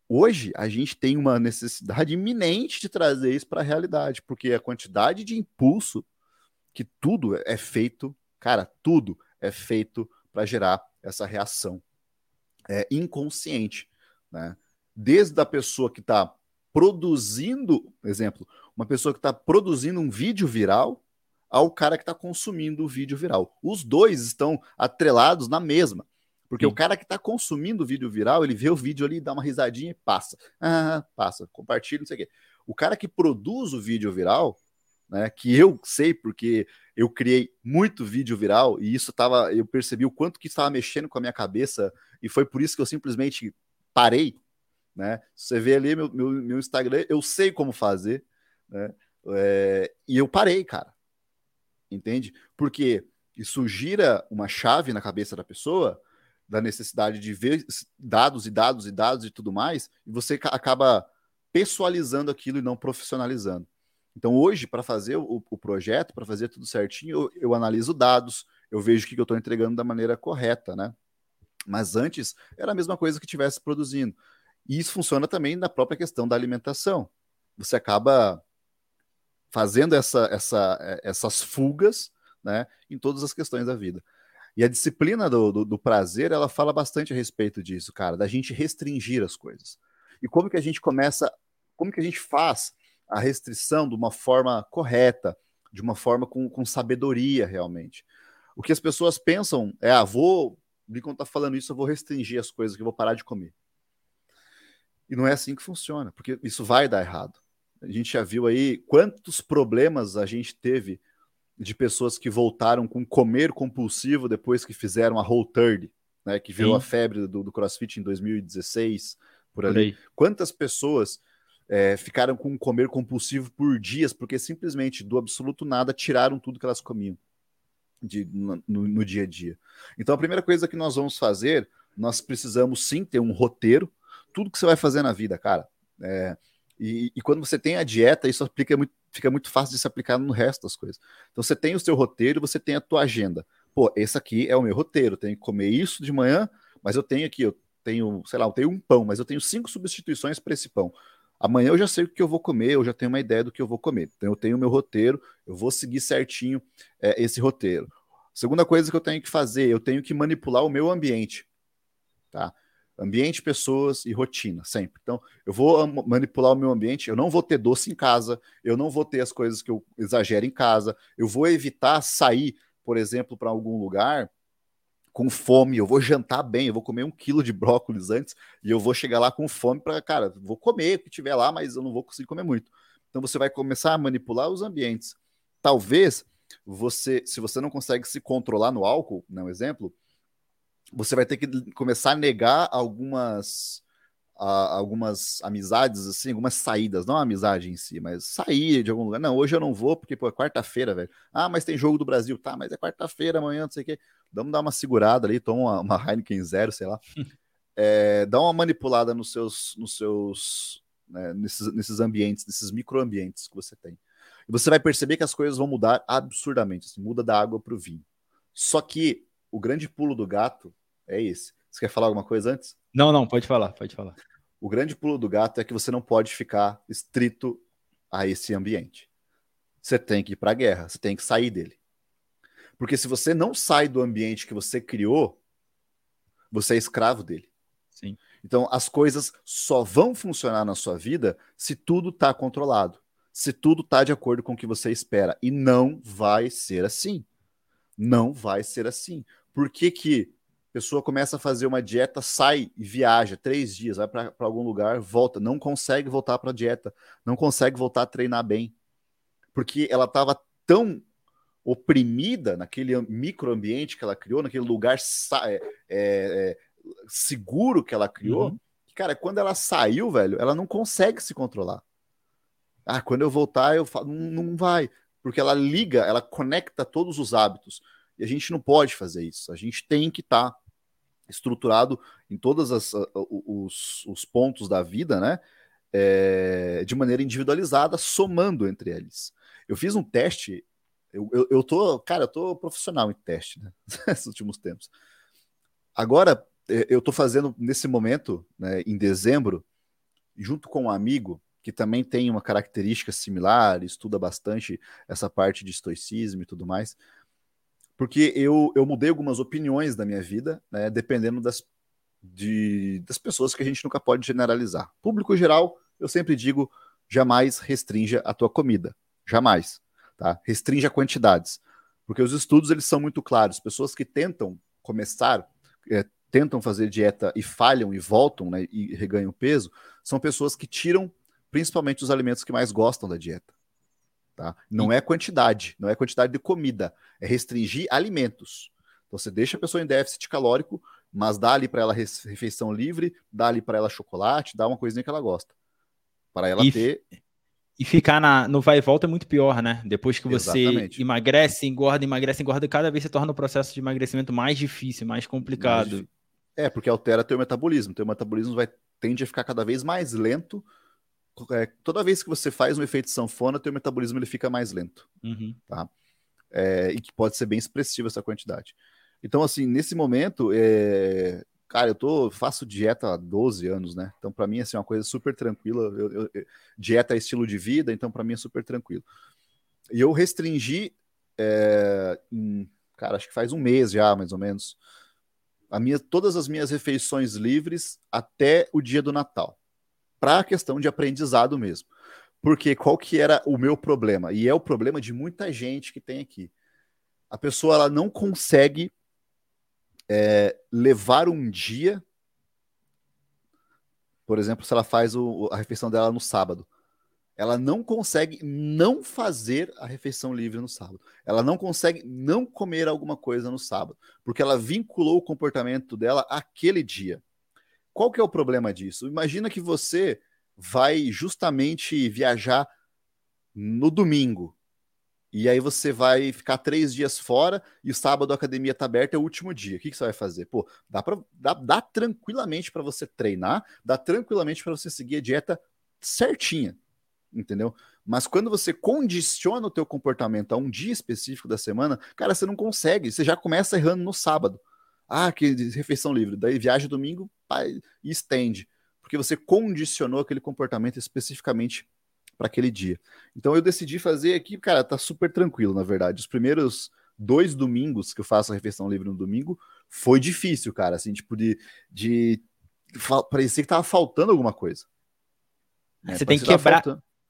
Speaker 2: Hoje a gente tem uma necessidade iminente de trazer isso para a realidade, porque a quantidade de impulso que tudo é feito, cara, tudo é feito para gerar essa reação é, inconsciente. Né? Desde a pessoa que está produzindo, exemplo, uma pessoa que está produzindo um vídeo viral ao cara que está consumindo o vídeo viral. Os dois estão atrelados na mesma. Porque Sim. o cara que está consumindo o vídeo viral, ele vê o vídeo ali, dá uma risadinha e passa. Ah, passa, compartilha, não sei o quê. O cara que produz o vídeo viral, né? Que eu sei porque eu criei muito vídeo viral e isso tava, eu percebi o quanto que estava mexendo com a minha cabeça e foi por isso que eu simplesmente parei, né? Você vê ali meu, meu, meu Instagram, eu sei como fazer, né? É, e eu parei, cara. Entende? Porque isso gira uma chave na cabeça da pessoa da necessidade de ver dados e dados e dados e tudo mais, e você acaba pessoalizando aquilo e não profissionalizando. Então, hoje, para fazer o, o projeto, para fazer tudo certinho, eu, eu, analiso dados, eu vejo o que eu estou entregando da maneira correta, né? Mas antes era a mesma coisa que estivesse produzindo. E isso funciona também na própria questão da alimentação. Você acaba fazendo essa, essa, essas fugas né, em todas as questões da vida. E a disciplina do, do, do, prazer, ela fala bastante a respeito disso, cara, da gente restringir as coisas. E como que a gente começa, como que a gente faz a restrição de uma forma correta, de uma forma com, com sabedoria realmente. O que as pessoas pensam é, ah, vou, quando tá falando isso, eu vou restringir as coisas, que eu vou parar de comer. E não é assim que funciona, porque isso vai dar errado. A gente já viu aí quantos problemas a gente teve de pessoas que voltaram com comer compulsivo depois que fizeram a Whole 30, né, que virou Sim. a febre do, do CrossFit em 2016, por ali. Por Quantas pessoas é, ficaram com comer compulsivo por dias, porque simplesmente do absoluto nada tiraram tudo que elas comiam de, no, no dia a dia. Então a primeira coisa que nós vamos fazer, nós precisamos sim ter um roteiro, tudo que você vai fazer na vida, cara. É, e, e, quando você tem a dieta, isso aplica muito, fica muito fácil de se aplicar no resto das coisas. Então você tem o seu roteiro, você tem a tua agenda. Pô, esse aqui é o meu roteiro, tenho que comer isso de manhã, mas eu tenho aqui, eu tenho, sei lá, eu tenho um pão, mas eu tenho cinco substituições para esse pão. Amanhã eu já sei o que eu vou comer, eu já tenho uma ideia do que eu vou comer. Então eu tenho o meu roteiro, eu vou seguir certinho é, esse roteiro. Segunda coisa que eu tenho que fazer, eu tenho que manipular o meu ambiente. Tá? Ambiente, pessoas e rotina, sempre. Então, eu vou manipular o meu ambiente, eu não vou ter doce em casa, eu não vou ter as coisas que eu exagero em casa, eu vou evitar sair, por exemplo, para algum lugar com fome, eu vou jantar bem, eu vou comer um quilo de brócolis antes e eu vou chegar lá com fome para, cara, vou comer o que tiver lá, mas eu não vou conseguir comer muito. Então você vai começar a manipular os ambientes. Talvez você, se você não consegue se controlar no álcool, não né, exemplo, você vai ter que começar a negar algumas a, algumas amizades, assim, algumas saídas, não a amizade em si, mas sair de algum lugar. Não, hoje eu não vou porque, pô, é quarta-feira, velho. Ah, mas tem jogo do Brasil, tá, mas é quarta-feira, amanhã, não sei o quê. Vamos dar uma segurada ali, toma uma, uma Heineken zero, sei lá. é, dá uma manipulada nos seus, nos seus, né, nesses, nesses ambientes, nesses microambientes que você tem. E você vai perceber que as coisas vão mudar absurdamente, assim, muda da água para o vinho. Só que o grande pulo do gato é esse. Você quer falar alguma coisa antes?
Speaker 1: Não, não, pode falar, pode falar.
Speaker 2: O grande pulo do gato é que você não pode ficar estrito a esse ambiente. Você tem que ir para a guerra, você tem que sair dele. Porque se você não sai do ambiente que você criou, você é escravo dele.
Speaker 1: Sim.
Speaker 2: Então as coisas só vão funcionar na sua vida se tudo está controlado, se tudo está de acordo com o que você espera. E não vai ser assim. Não vai ser assim. Por que, que pessoa começa a fazer uma dieta, sai e viaja três dias, vai para algum lugar, volta, não consegue voltar para a dieta, não consegue voltar a treinar bem, porque ela estava tão oprimida naquele microambiente que ela criou, naquele lugar é, é, é, seguro que ela criou, uhum. que, cara, quando ela saiu, velho, ela não consegue se controlar. Ah, quando eu voltar, eu falo, não, não vai, porque ela liga, ela conecta todos os hábitos. E a gente não pode fazer isso. A gente tem que estar tá estruturado em todos os, os pontos da vida, né? É, de maneira individualizada, somando entre eles. Eu fiz um teste, eu, eu, eu tô, cara, eu tô profissional em teste, né? Nesses últimos tempos. Agora, é, eu tô fazendo nesse momento, né, em dezembro, junto com um amigo que também tem uma característica similar, estuda bastante essa parte de estoicismo e tudo mais porque eu, eu mudei algumas opiniões da minha vida, né, dependendo das, de, das pessoas que a gente nunca pode generalizar. Público geral, eu sempre digo, jamais restrinja a tua comida, jamais, tá? Restrinja quantidades, porque os estudos eles são muito claros. Pessoas que tentam começar, é, tentam fazer dieta e falham e voltam, né, e reganham peso, são pessoas que tiram principalmente os alimentos que mais gostam da dieta. Tá? Não é quantidade, não é quantidade de comida, é restringir alimentos. Então você deixa a pessoa em déficit calórico, mas dá ali para ela refeição livre, dá ali para ela chocolate, dá uma coisinha que ela gosta. Para ela e, ter.
Speaker 1: E ficar na, no vai e volta é muito pior, né? Depois que você Exatamente. emagrece, engorda, emagrece, engorda, cada vez se torna o processo de emagrecimento mais difícil, mais complicado. Mais
Speaker 2: é, porque altera teu metabolismo. Teu metabolismo vai tende a ficar cada vez mais lento. É, toda vez que você faz um efeito sanfona, teu metabolismo ele fica mais lento.
Speaker 1: Uhum.
Speaker 2: Tá? É, e que pode ser bem expressiva essa quantidade. Então, assim, nesse momento, é... cara, eu tô, faço dieta há 12 anos, né? Então, para mim, assim, é uma coisa super tranquila. Eu, eu, eu... dieta é estilo de vida, então, para mim, é super tranquilo. E eu restringi, é... em... cara, acho que faz um mês já, mais ou menos, a minha, todas as minhas refeições livres até o dia do Natal. Para a questão de aprendizado mesmo. Porque qual que era o meu problema? E é o problema de muita gente que tem aqui. A pessoa ela não consegue é, levar um dia, por exemplo, se ela faz o, a refeição dela no sábado, ela não consegue não fazer a refeição livre no sábado. Ela não consegue não comer alguma coisa no sábado, porque ela vinculou o comportamento dela àquele dia. Qual que é o problema disso? Imagina que você vai justamente viajar no domingo. E aí você vai ficar três dias fora e o sábado a academia está aberta, é o último dia. O que, que você vai fazer? Pô, dá, pra, dá, dá tranquilamente para você treinar, dá tranquilamente para você seguir a dieta certinha, entendeu? Mas quando você condiciona o teu comportamento a um dia específico da semana, cara, você não consegue, você já começa errando no sábado. Ah, que refeição livre, daí viaja domingo pai, e estende, porque você condicionou aquele comportamento especificamente para aquele dia. Então eu decidi fazer aqui, cara, tá super tranquilo, na verdade. Os primeiros dois domingos que eu faço a refeição livre no domingo foi difícil, cara, assim, tipo de, de parecia que tava faltando alguma coisa.
Speaker 1: Né? Você tem que quebrar.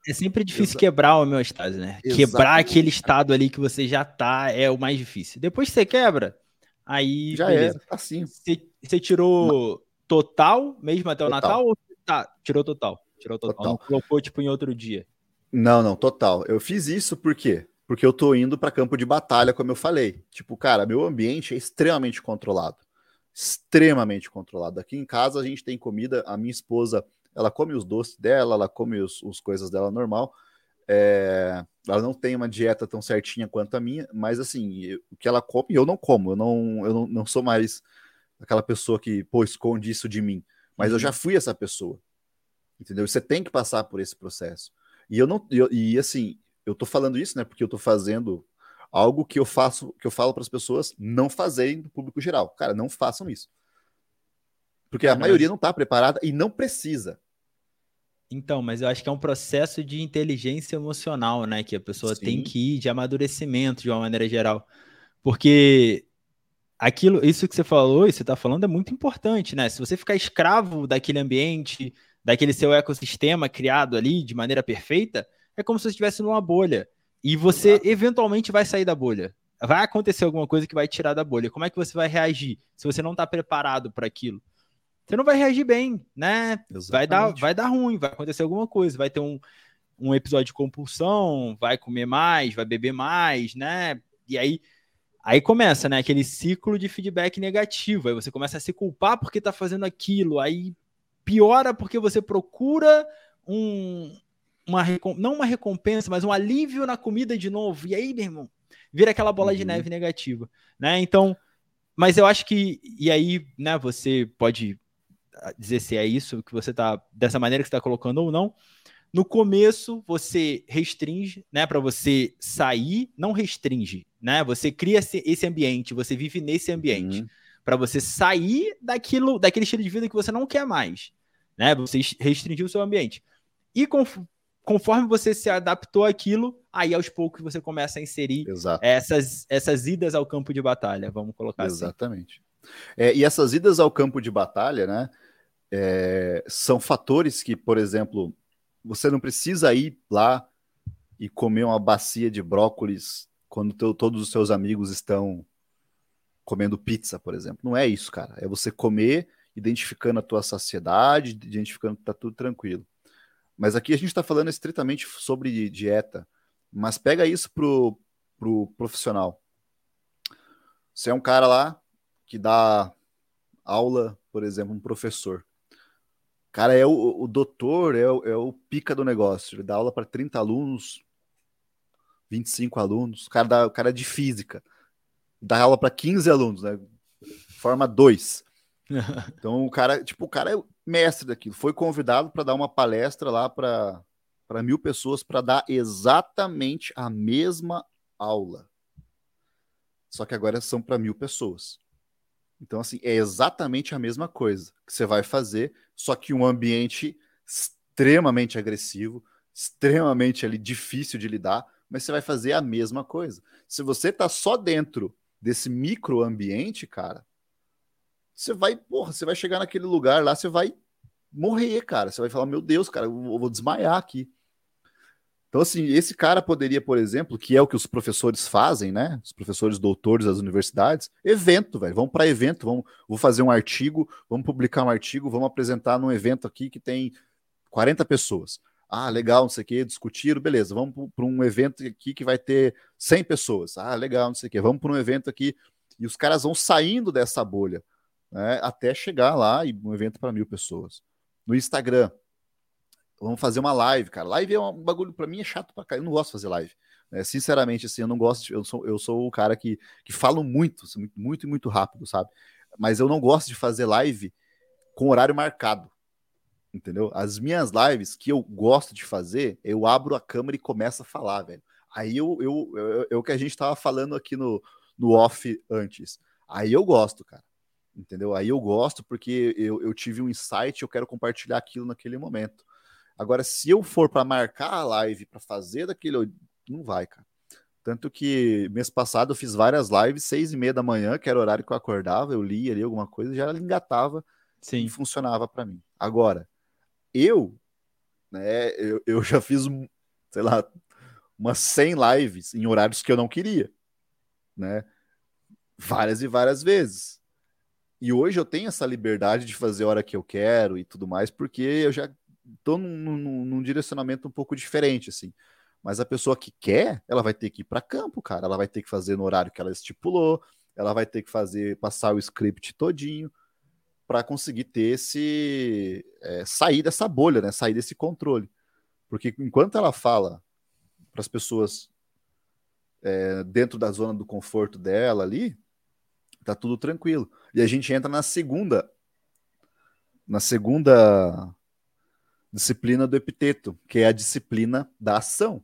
Speaker 1: É sempre difícil Exa... quebrar o homeostase, né? Exatamente. Quebrar aquele estado ali que você já tá é o mais difícil. Depois que você quebra, aí.
Speaker 2: Já beleza. é, assim.
Speaker 1: Você, tirou total mesmo até o total. Natal ou tá, tirou total? Tirou total. total. Não colocou, tipo, em outro dia.
Speaker 2: Não, não, total. Eu fiz isso por quê? Porque eu tô indo para campo de batalha, como eu falei. Tipo, cara, meu ambiente é extremamente controlado. Extremamente controlado. Aqui em casa a gente tem comida, a minha esposa, ela come os doces dela, ela come os, os coisas dela normal. É, ela não tem uma dieta tão certinha quanto a minha, mas assim, o que ela come, eu não como. Eu não, eu não, não sou mais aquela pessoa que, pô, esconde isso de mim. Mas eu já uhum. fui essa pessoa entendeu? Você tem que passar por esse processo. E eu não, eu, e assim, eu tô falando isso, né? Porque eu tô fazendo algo que eu faço, que eu falo para as pessoas não fazerem do público geral. Cara, não façam isso. Porque a maioria não está preparada e não precisa.
Speaker 1: Então, mas eu acho que é um processo de inteligência emocional, né? Que a pessoa Sim. tem que ir de amadurecimento de uma maneira geral. Porque aquilo, isso que você falou, e você está falando, é muito importante, né? Se você ficar escravo daquele ambiente, daquele seu ecossistema criado ali de maneira perfeita, é como se você estivesse numa bolha. E você Exato. eventualmente vai sair da bolha. Vai acontecer alguma coisa que vai tirar da bolha. Como é que você vai reagir se você não está preparado para aquilo? Você não vai reagir bem, né? Vai dar, vai dar ruim, vai acontecer alguma coisa, vai ter um, um episódio de compulsão, vai comer mais, vai beber mais, né? E aí Aí começa, né, aquele ciclo de feedback negativo. Aí você começa a se culpar porque tá fazendo aquilo. Aí piora porque você procura um, uma não uma recompensa, mas um alívio na comida de novo. E aí, meu irmão, vira aquela bola uhum. de neve negativa, né? Então, mas eu acho que e aí, né, você pode dizer se é isso que você tá dessa maneira que está colocando ou não. No começo, você restringe, né, para você sair, não restringe, né? Você cria esse ambiente, você vive nesse ambiente. Uhum para você sair daquilo, daquele estilo de vida que você não quer mais, né? Você restringir o seu ambiente. E conforme você se adaptou àquilo, aí aos poucos você começa a inserir essas, essas idas ao campo de batalha, vamos colocar
Speaker 2: Exatamente. assim. Exatamente. É, e essas idas ao campo de batalha, né? É, são fatores que, por exemplo, você não precisa ir lá e comer uma bacia de brócolis quando teu, todos os seus amigos estão comendo pizza, por exemplo. Não é isso, cara. É você comer identificando a tua saciedade, identificando que tá tudo tranquilo. Mas aqui a gente está falando estritamente sobre dieta. Mas pega isso pro, pro profissional. Você é um cara lá que dá aula, por exemplo, um professor. O cara é o, o doutor, é o, é o pica do negócio. Ele dá aula para 30 alunos, 25 alunos. O cara, dá, o cara é de física. Dá aula para 15 alunos, né? Forma dois. Então o cara, tipo, o cara é mestre daquilo. Foi convidado para dar uma palestra lá para mil pessoas para dar exatamente a mesma aula. Só que agora são para mil pessoas. Então, assim, é exatamente a mesma coisa que você vai fazer, só que um ambiente extremamente agressivo, extremamente ali difícil de lidar, mas você vai fazer a mesma coisa. Se você tá só dentro desse microambiente, cara, você vai, porra, você vai chegar naquele lugar lá, você vai morrer, cara. Você vai falar, meu Deus, cara, eu vou desmaiar aqui. Então, assim, esse cara poderia, por exemplo, que é o que os professores fazem, né? Os professores doutores das universidades, evento, velho. Vamos para evento, vamos, vou fazer um artigo, vamos publicar um artigo, vamos apresentar num evento aqui que tem 40 pessoas. Ah, legal, não sei o que, discutiram, beleza. Vamos para um evento aqui que vai ter 100 pessoas. Ah, legal, não sei o que. Vamos para um evento aqui. E os caras vão saindo dessa bolha, né? Até chegar lá e um evento para mil pessoas. No Instagram, Vamos fazer uma live, cara. Live é um bagulho, para mim é chato pra cá. Eu não gosto de fazer live. Né? Sinceramente, assim, eu não gosto. De, eu, sou, eu sou o cara que, que falo muito, assim, muito, e muito rápido, sabe? Mas eu não gosto de fazer live com horário marcado. Entendeu? As minhas lives que eu gosto de fazer, eu abro a câmera e começo a falar, velho. Aí eu, eu, eu, eu, o que a gente tava falando aqui no, no off antes. Aí eu gosto, cara. Entendeu? Aí eu gosto porque eu, eu tive um insight, eu quero compartilhar aquilo naquele momento. Agora, se eu for para marcar a live para fazer daquele, não vai, cara. Tanto que mês passado eu fiz várias lives, seis e meia da manhã, que era o horário que eu acordava, eu lia ali alguma coisa, já engatava Sim. e funcionava para mim. Agora, eu, né, eu, eu já fiz, sei lá, umas 100 lives em horários que eu não queria, né? Várias e várias vezes. E hoje eu tenho essa liberdade de fazer a hora que eu quero e tudo mais, porque eu já tô num, num, num, direcionamento um pouco diferente, assim. Mas a pessoa que quer, ela vai ter que ir para campo, cara. Ela vai ter que fazer no horário que ela estipulou, ela vai ter que fazer, passar o script todinho para conseguir ter esse. É, sair dessa bolha, né? Sair desse controle. Porque enquanto ela fala para as pessoas é, dentro da zona do conforto dela ali, tá tudo tranquilo. E a gente entra na segunda. Na segunda disciplina do epiteto, que é a disciplina da ação.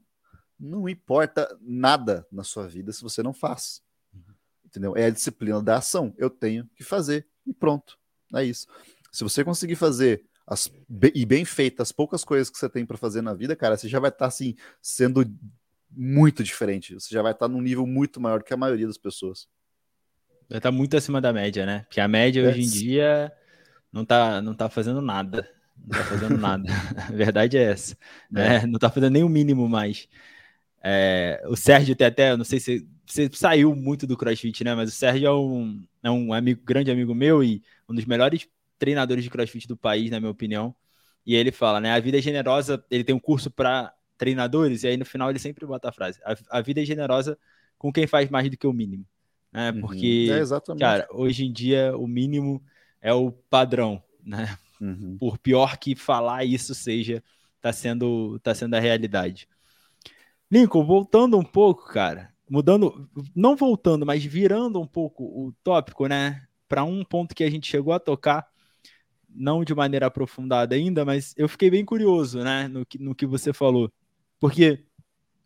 Speaker 2: Não importa nada na sua vida se você não faz. Entendeu? É a disciplina da ação. Eu tenho que fazer e pronto. É isso. Se você conseguir fazer as, e bem feitas as poucas coisas que você tem para fazer na vida, cara, você já vai estar tá, assim sendo muito diferente. Você já vai estar tá num nível muito maior que a maioria das pessoas.
Speaker 1: Vai estar tá muito acima da média, né? Porque a média é. hoje em dia não tá, não tá fazendo nada. Não tá fazendo nada. A verdade é essa. Né? É. Não tá fazendo nem o mínimo mais. É, o Sérgio tem até, não sei se você saiu muito do CrossFit, né? Mas o Sérgio é um, é um amigo, grande amigo meu e um dos melhores treinadores de CrossFit do país, na minha opinião. E ele fala, né? A vida é generosa. Ele tem um curso para treinadores e aí no final ele sempre bota a frase: a, a, vida é generosa com quem faz mais do que o mínimo, né? Uhum. Porque, é cara, hoje em dia o mínimo é o padrão, né? Uhum. Por pior que falar isso seja, tá sendo, tá sendo a realidade. Lincoln, voltando um pouco, cara, mudando, não voltando, mas virando um pouco o tópico, né, para um ponto que a gente chegou a tocar, não de maneira aprofundada ainda, mas eu fiquei bem curioso, né, no que, no que você falou, porque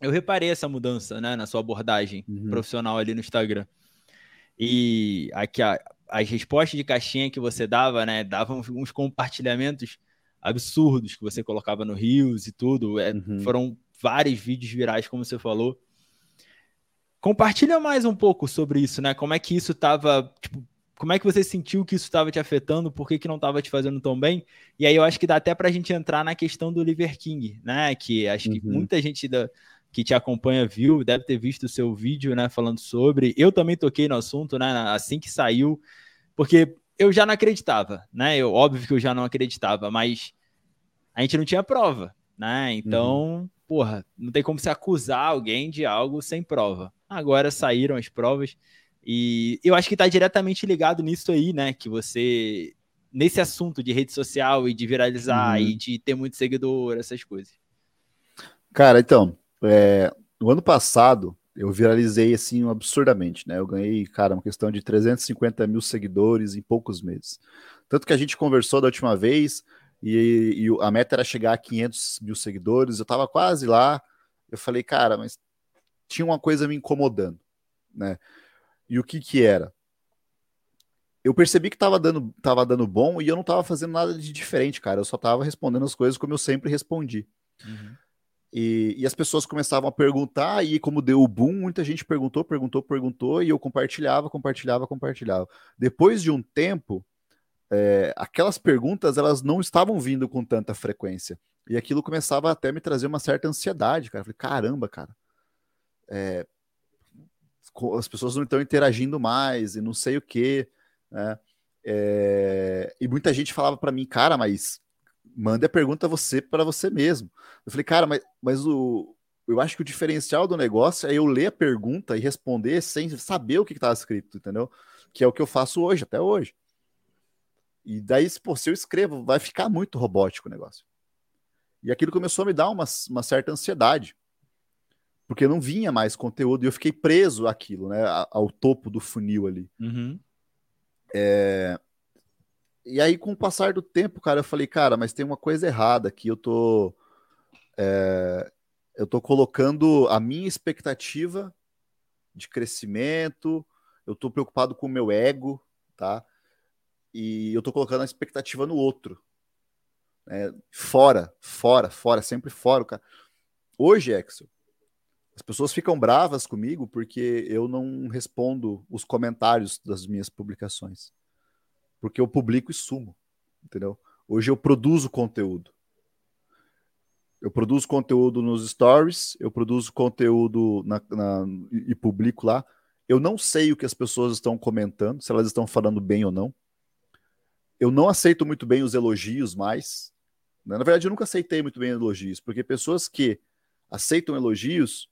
Speaker 1: eu reparei essa mudança, né, na sua abordagem uhum. profissional ali no Instagram. E aqui a, as respostas de caixinha que você dava, né? Davam uns compartilhamentos absurdos que você colocava no Rios e tudo. É, uhum. Foram vários vídeos virais, como você falou. Compartilha mais um pouco sobre isso, né? Como é que isso estava, tipo, como é que você sentiu que isso estava te afetando? Por que, que não estava te fazendo tão bem? E aí eu acho que dá até para a gente entrar na questão do Liver King, né? Que acho que uhum. muita gente da, que te acompanha viu, deve ter visto o seu vídeo, né, falando sobre. Eu também toquei no assunto, né, assim que saiu, porque eu já não acreditava, né? Eu óbvio que eu já não acreditava, mas a gente não tinha prova, né? Então, uhum. porra, não tem como se acusar alguém de algo sem prova. Agora saíram as provas e eu acho que está diretamente ligado nisso aí, né? Que você nesse assunto de rede social e de viralizar uhum. e de ter muito seguidor, essas coisas.
Speaker 2: Cara, então, é, no ano passado eu viralizei assim absurdamente, né? Eu ganhei, cara, uma questão de 350 mil seguidores em poucos meses. Tanto que a gente conversou da última vez e, e a meta era chegar a 500 mil seguidores. Eu tava quase lá. Eu falei, cara, mas tinha uma coisa me incomodando, né? E o que que era? Eu percebi que tava dando, tava dando bom e eu não tava fazendo nada de diferente, cara. Eu só tava respondendo as coisas como eu sempre respondi. Uhum. E, e, as pessoas começavam a perguntar, e como deu o boom, muita gente perguntou, perguntou, perguntou, e eu compartilhava, compartilhava, compartilhava. Depois de um tempo, é, aquelas perguntas elas não estavam vindo com tanta frequência. E aquilo começava até me trazer uma certa ansiedade, cara. Eu falei, caramba, cara. É, as pessoas não estão interagindo mais e não sei o que, né? É, e muita gente falava para mim, cara, mas manda a pergunta você para você mesmo. Eu falei, cara, mas, mas o, eu acho que o diferencial do negócio é eu ler a pergunta e responder sem saber o que estava escrito, entendeu? Que é o que eu faço hoje, até hoje. E daí, pô, se eu escrevo, vai ficar muito robótico o negócio. E aquilo começou a me dar uma, uma certa ansiedade. Porque não vinha mais conteúdo e eu fiquei preso àquilo, né? Ao topo do funil ali. Uhum. É, e aí, com o passar do tempo, cara, eu falei, cara, mas tem uma coisa errada aqui. Eu tô. É, eu tô colocando a minha expectativa de crescimento, eu tô preocupado com o meu ego, tá? E eu tô colocando a expectativa no outro. Né? Fora, fora, fora, sempre fora, cara. Hoje, Exo, as pessoas ficam bravas comigo porque eu não respondo os comentários das minhas publicações porque eu publico e sumo, entendeu? Hoje eu produzo conteúdo. Eu produzo conteúdo nos stories, eu produzo conteúdo na, na, e publico lá. Eu não sei o que as pessoas estão comentando, se elas estão falando bem ou não. Eu não aceito muito bem os elogios mais. Na verdade, eu nunca aceitei muito bem elogios, porque pessoas que aceitam elogios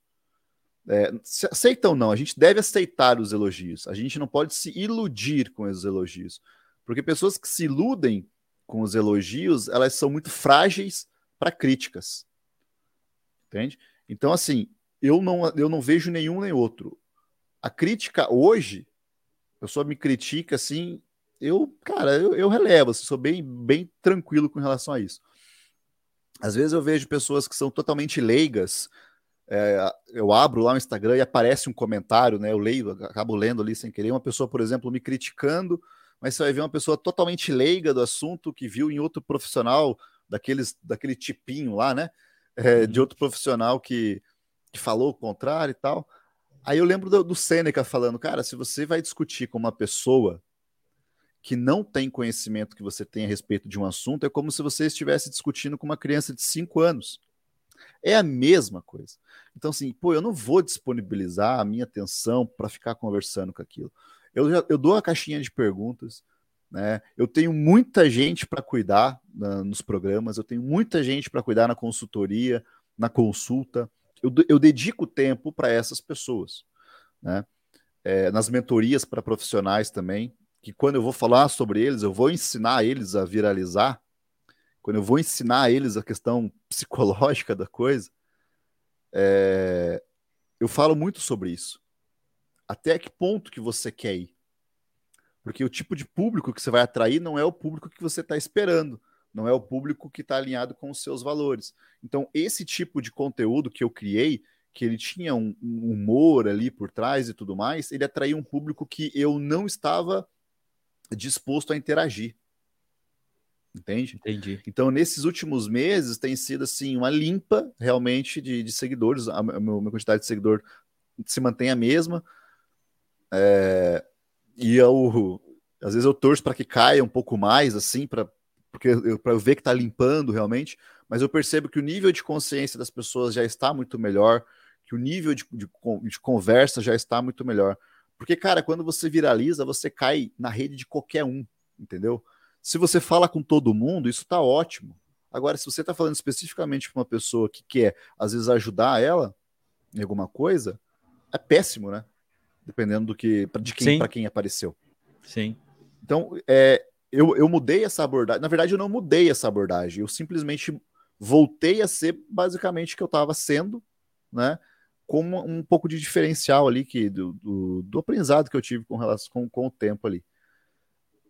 Speaker 2: é, aceitam não, a gente deve aceitar os elogios. A gente não pode se iludir com os elogios. Porque pessoas que se iludem com os elogios, elas são muito frágeis para críticas. Entende? Então, assim, eu não, eu não vejo nenhum nem outro. A crítica hoje, a pessoa me critica assim, eu, cara, eu, eu relevo, assim, sou bem, bem tranquilo com relação a isso. Às vezes eu vejo pessoas que são totalmente leigas, é, eu abro lá o Instagram e aparece um comentário, né? Eu leio, acabo lendo ali sem querer, uma pessoa, por exemplo, me criticando mas você vai ver uma pessoa totalmente leiga do assunto que viu em outro profissional daqueles, daquele tipinho lá, né? É, de uhum. outro profissional que, que falou o contrário e tal. Aí eu lembro do, do Sêneca falando, cara, se você vai discutir com uma pessoa que não tem conhecimento que você tem a respeito de um assunto, é como se você estivesse discutindo com uma criança de 5 anos. É a mesma coisa. Então, assim, pô, eu não vou disponibilizar a minha atenção para ficar conversando com aquilo. Eu, eu dou a caixinha de perguntas, né? Eu tenho muita gente para cuidar na, nos programas, eu tenho muita gente para cuidar na consultoria, na consulta. Eu, eu dedico tempo para essas pessoas, né? É, nas mentorias para profissionais também, que quando eu vou falar sobre eles, eu vou ensinar eles a viralizar, quando eu vou ensinar eles a questão psicológica da coisa, é, eu falo muito sobre isso até que ponto que você quer ir. Porque o tipo de público que você vai atrair não é o público que você está esperando, não é o público que está alinhado com os seus valores. Então, esse tipo de conteúdo que eu criei, que ele tinha um, um humor ali por trás e tudo mais, ele atraiu um público que eu não estava disposto a interagir. Entende?
Speaker 1: Entendi.
Speaker 2: Então, nesses últimos meses, tem sido assim uma limpa realmente de, de seguidores. A, a minha quantidade de seguidor se mantém a mesma é, e eu, às vezes eu torço para que caia um pouco mais, assim, para porque eu, eu ver que está limpando realmente, mas eu percebo que o nível de consciência das pessoas já está muito melhor, que o nível de, de, de conversa já está muito melhor. Porque, cara, quando você viraliza, você cai na rede de qualquer um, entendeu? Se você fala com todo mundo, isso tá ótimo. Agora, se você está falando especificamente para uma pessoa que quer, às vezes, ajudar ela em alguma coisa, é péssimo, né? Dependendo do que, de quem, para quem apareceu.
Speaker 1: Sim.
Speaker 2: Então, é, eu, eu mudei essa abordagem. Na verdade, eu não mudei essa abordagem. Eu simplesmente voltei a ser basicamente o que eu estava sendo, né? Com um pouco de diferencial ali que do, do, do aprendizado que eu tive com relação com, com o tempo ali.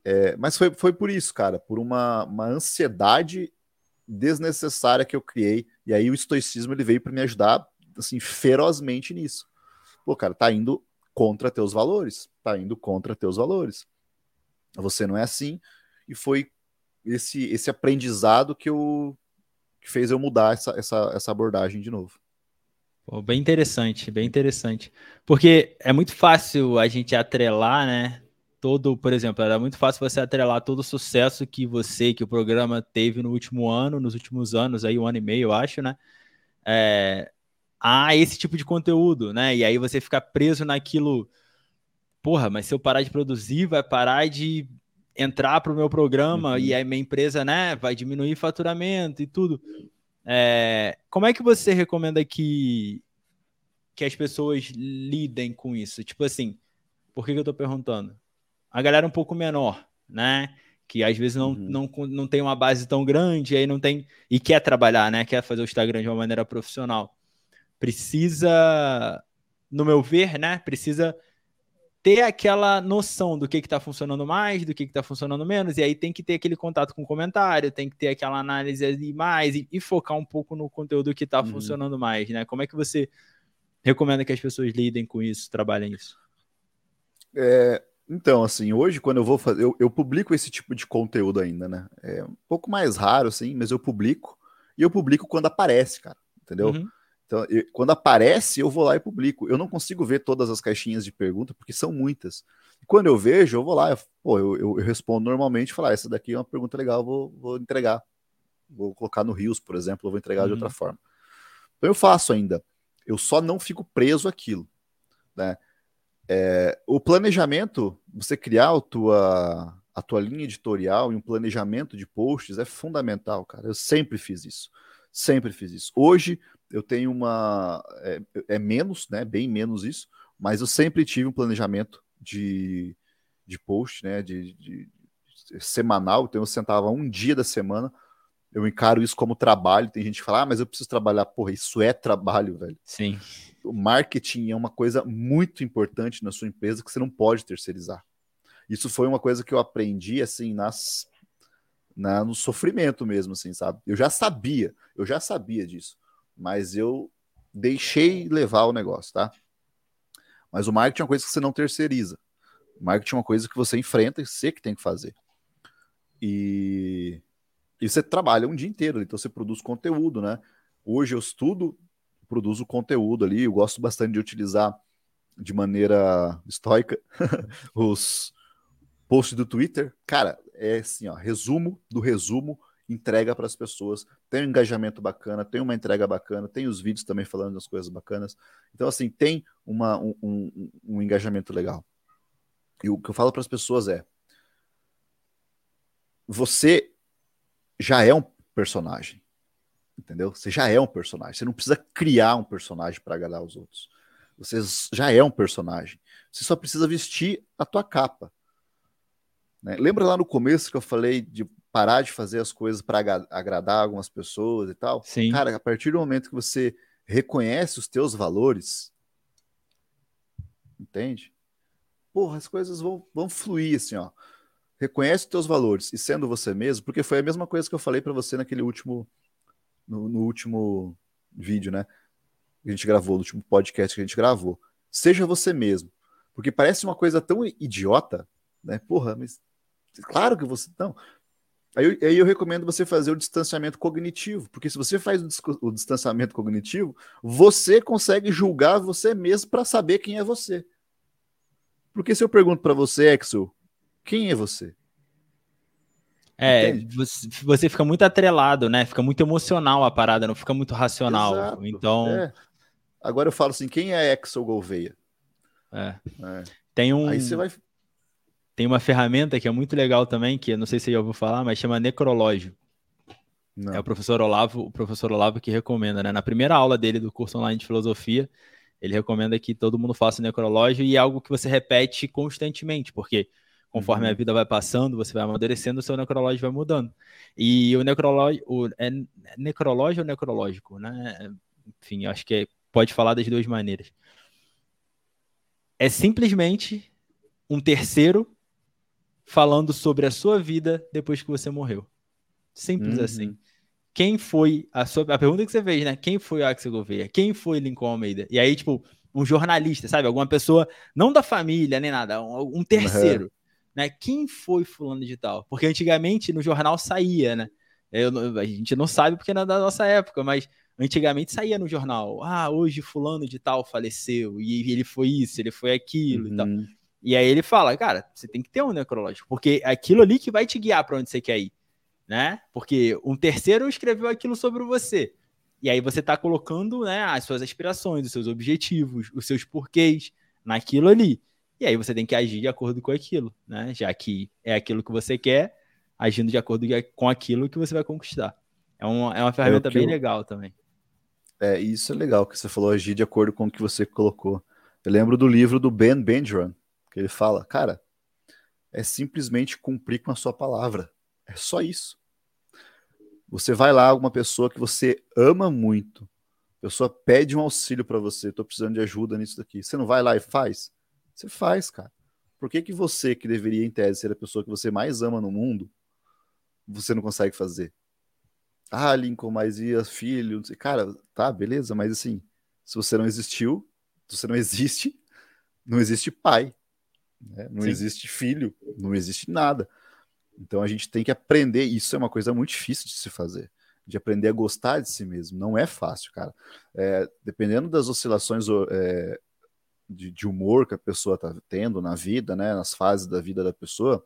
Speaker 2: É, mas foi, foi por isso, cara, por uma, uma ansiedade desnecessária que eu criei. E aí o estoicismo ele veio para me ajudar assim ferozmente nisso. Pô, cara, tá indo contra teus valores, tá indo contra teus valores. Você não é assim e foi esse esse aprendizado que eu que fez eu mudar essa, essa, essa abordagem de novo.
Speaker 1: Pô, bem interessante, bem interessante. Porque é muito fácil a gente atrelar, né? Todo, por exemplo, era muito fácil você atrelar todo o sucesso que você, que o programa teve no último ano, nos últimos anos, aí um ano e meio, eu acho, né? É, a esse tipo de conteúdo, né? E aí você fica preso naquilo. Porra, mas se eu parar de produzir, vai parar de entrar para o meu programa uhum. e a minha empresa, né, vai diminuir faturamento e tudo. É, como é que você recomenda que, que as pessoas lidem com isso? Tipo assim, por que, que eu estou perguntando? A galera um pouco menor, né? Que às vezes não, uhum. não, não tem uma base tão grande, aí não tem. E quer trabalhar, né? Quer fazer o Instagram de uma maneira profissional. Precisa, no meu ver, né? Precisa ter aquela noção do que está funcionando mais, do que está funcionando menos, e aí tem que ter aquele contato com o comentário, tem que ter aquela análise ali mais e, e focar um pouco no conteúdo que está uhum. funcionando mais, né? Como é que você recomenda que as pessoas lidem com isso, trabalhem isso?
Speaker 2: É, então, assim, hoje quando eu vou fazer, eu, eu, publico esse tipo de conteúdo ainda, né? É um pouco mais raro, assim, mas eu publico, e eu publico quando aparece, cara, entendeu? Uhum. Então, eu, quando aparece, eu vou lá e publico. Eu não consigo ver todas as caixinhas de pergunta, porque são muitas. Quando eu vejo, eu vou lá, eu, pô, eu, eu, eu respondo normalmente, falar, ah, essa daqui é uma pergunta legal, vou, vou entregar. Vou colocar no Rios, por exemplo, eu vou entregar uhum. de outra forma. Então eu faço ainda. Eu só não fico preso àquilo. Né? É, o planejamento, você criar a tua, a tua linha editorial e um planejamento de posts é fundamental, cara. Eu sempre fiz isso. Sempre fiz isso. Hoje eu tenho uma. É, é, menos, né? Bem menos isso, mas eu sempre tive um planejamento de, de post, né? De, de, de semanal. Então eu sentava um dia da semana. Eu encaro isso como trabalho. Tem gente que fala, ah, mas eu preciso trabalhar. Porra, isso é trabalho, velho.
Speaker 1: Sim.
Speaker 2: O marketing é uma coisa muito importante na sua empresa que você não pode terceirizar. Isso foi uma coisa que eu aprendi assim nas na, no sofrimento mesmo, assim, sabe? Eu já sabia, eu já sabia disso mas eu deixei levar o negócio, tá? Mas o marketing é uma coisa que você não terceiriza. O marketing é uma coisa que você enfrenta e você que tem que fazer. E, e você trabalha um dia inteiro, então você produz conteúdo, né? Hoje eu estudo, produzo conteúdo ali, eu gosto bastante de utilizar de maneira estoica os posts do Twitter. Cara, é assim, ó, resumo do resumo entrega para as pessoas, tem um engajamento bacana, tem uma entrega bacana, tem os vídeos também falando das coisas bacanas. Então, assim, tem uma, um, um, um engajamento legal. E o que eu falo para as pessoas é: você já é um personagem, entendeu? Você já é um personagem. Você não precisa criar um personagem para agradar os outros. Você já é um personagem. Você só precisa vestir a tua capa. Né? Lembra lá no começo que eu falei de parar de fazer as coisas para agradar algumas pessoas e tal.
Speaker 1: Sim.
Speaker 2: Cara, a partir do momento que você reconhece os teus valores, entende? Porra, as coisas vão, vão fluir assim, ó. Reconhece os teus valores e sendo você mesmo, porque foi a mesma coisa que eu falei para você naquele último no, no, último vídeo, né? Que a gente gravou, no último podcast que a gente gravou. Seja você mesmo. Porque parece uma coisa tão idiota, né? Porra, mas claro que você não, Aí eu, aí eu, recomendo você fazer o distanciamento cognitivo, porque se você faz o, o distanciamento cognitivo, você consegue julgar você mesmo para saber quem é você. Porque se eu pergunto para você, Exo, quem é você?
Speaker 1: É, você, você, fica muito atrelado, né? Fica muito emocional a parada, não fica muito racional. Exato, então. É.
Speaker 2: Agora eu falo assim: quem é Exo Gouveia?
Speaker 1: É. é. Tem um.
Speaker 2: Aí você vai
Speaker 1: tem uma ferramenta que é muito legal também, que eu não sei se você já ouviu falar, mas chama Necrológio. Não. É o professor Olavo, o professor Olavo que recomenda, né? Na primeira aula dele do curso online de filosofia, ele recomenda que todo mundo faça o necrológio e é algo que você repete constantemente, porque conforme uhum. a vida vai passando, você vai amadurecendo, o seu necrológio vai mudando. E o necrológio, o, é necrológio ou necrológico, né? Enfim, acho que é, pode falar das duas maneiras. É simplesmente um terceiro falando sobre a sua vida depois que você morreu. Simples uhum. assim. Quem foi a sua. A pergunta que você fez, né? Quem foi o Axel Gouveia? Quem foi Lincoln Almeida? E aí, tipo, um jornalista, sabe? Alguma pessoa, não da família nem nada, um, um terceiro. Uhum. Né? Quem foi fulano de tal? Porque antigamente no jornal saía, né? Eu, a gente não sabe porque não é da nossa época, mas antigamente saía no jornal. Ah, hoje fulano de tal faleceu, e ele foi isso, ele foi aquilo uhum. e tal. E aí ele fala, cara, você tem que ter um necrológico, porque é aquilo ali que vai te guiar para onde você quer ir né? Porque um terceiro escreveu aquilo sobre você. E aí você está colocando né, as suas aspirações, os seus objetivos, os seus porquês naquilo ali. E aí você tem que agir de acordo com aquilo, né? Já que é aquilo que você quer, agindo de acordo com aquilo que você vai conquistar. É uma, é uma ferramenta é bem eu... legal também.
Speaker 2: É, isso é legal que você falou, agir de acordo com o que você colocou. Eu lembro do livro do Ben Benjamin, que ele fala, cara, é simplesmente cumprir com a sua palavra. É só isso. Você vai lá, alguma pessoa que você ama muito, a pessoa pede um auxílio para você, estou precisando de ajuda nisso daqui. Você não vai lá e faz? Você faz, cara. Por que, que você, que deveria, em tese, ser a pessoa que você mais ama no mundo, você não consegue fazer? Ah, Lincoln, mas filho? Não sei. Cara, tá, beleza, mas assim, se você não existiu, se você não existe, não existe pai, né? não Sim. existe filho, não existe nada. Então a gente tem que aprender, isso é uma coisa muito difícil de se fazer, de aprender a gostar de si mesmo. Não é fácil, cara. É, dependendo das oscilações é, de, de, humor que a pessoa está tendo na vida, né, nas fases da vida da pessoa,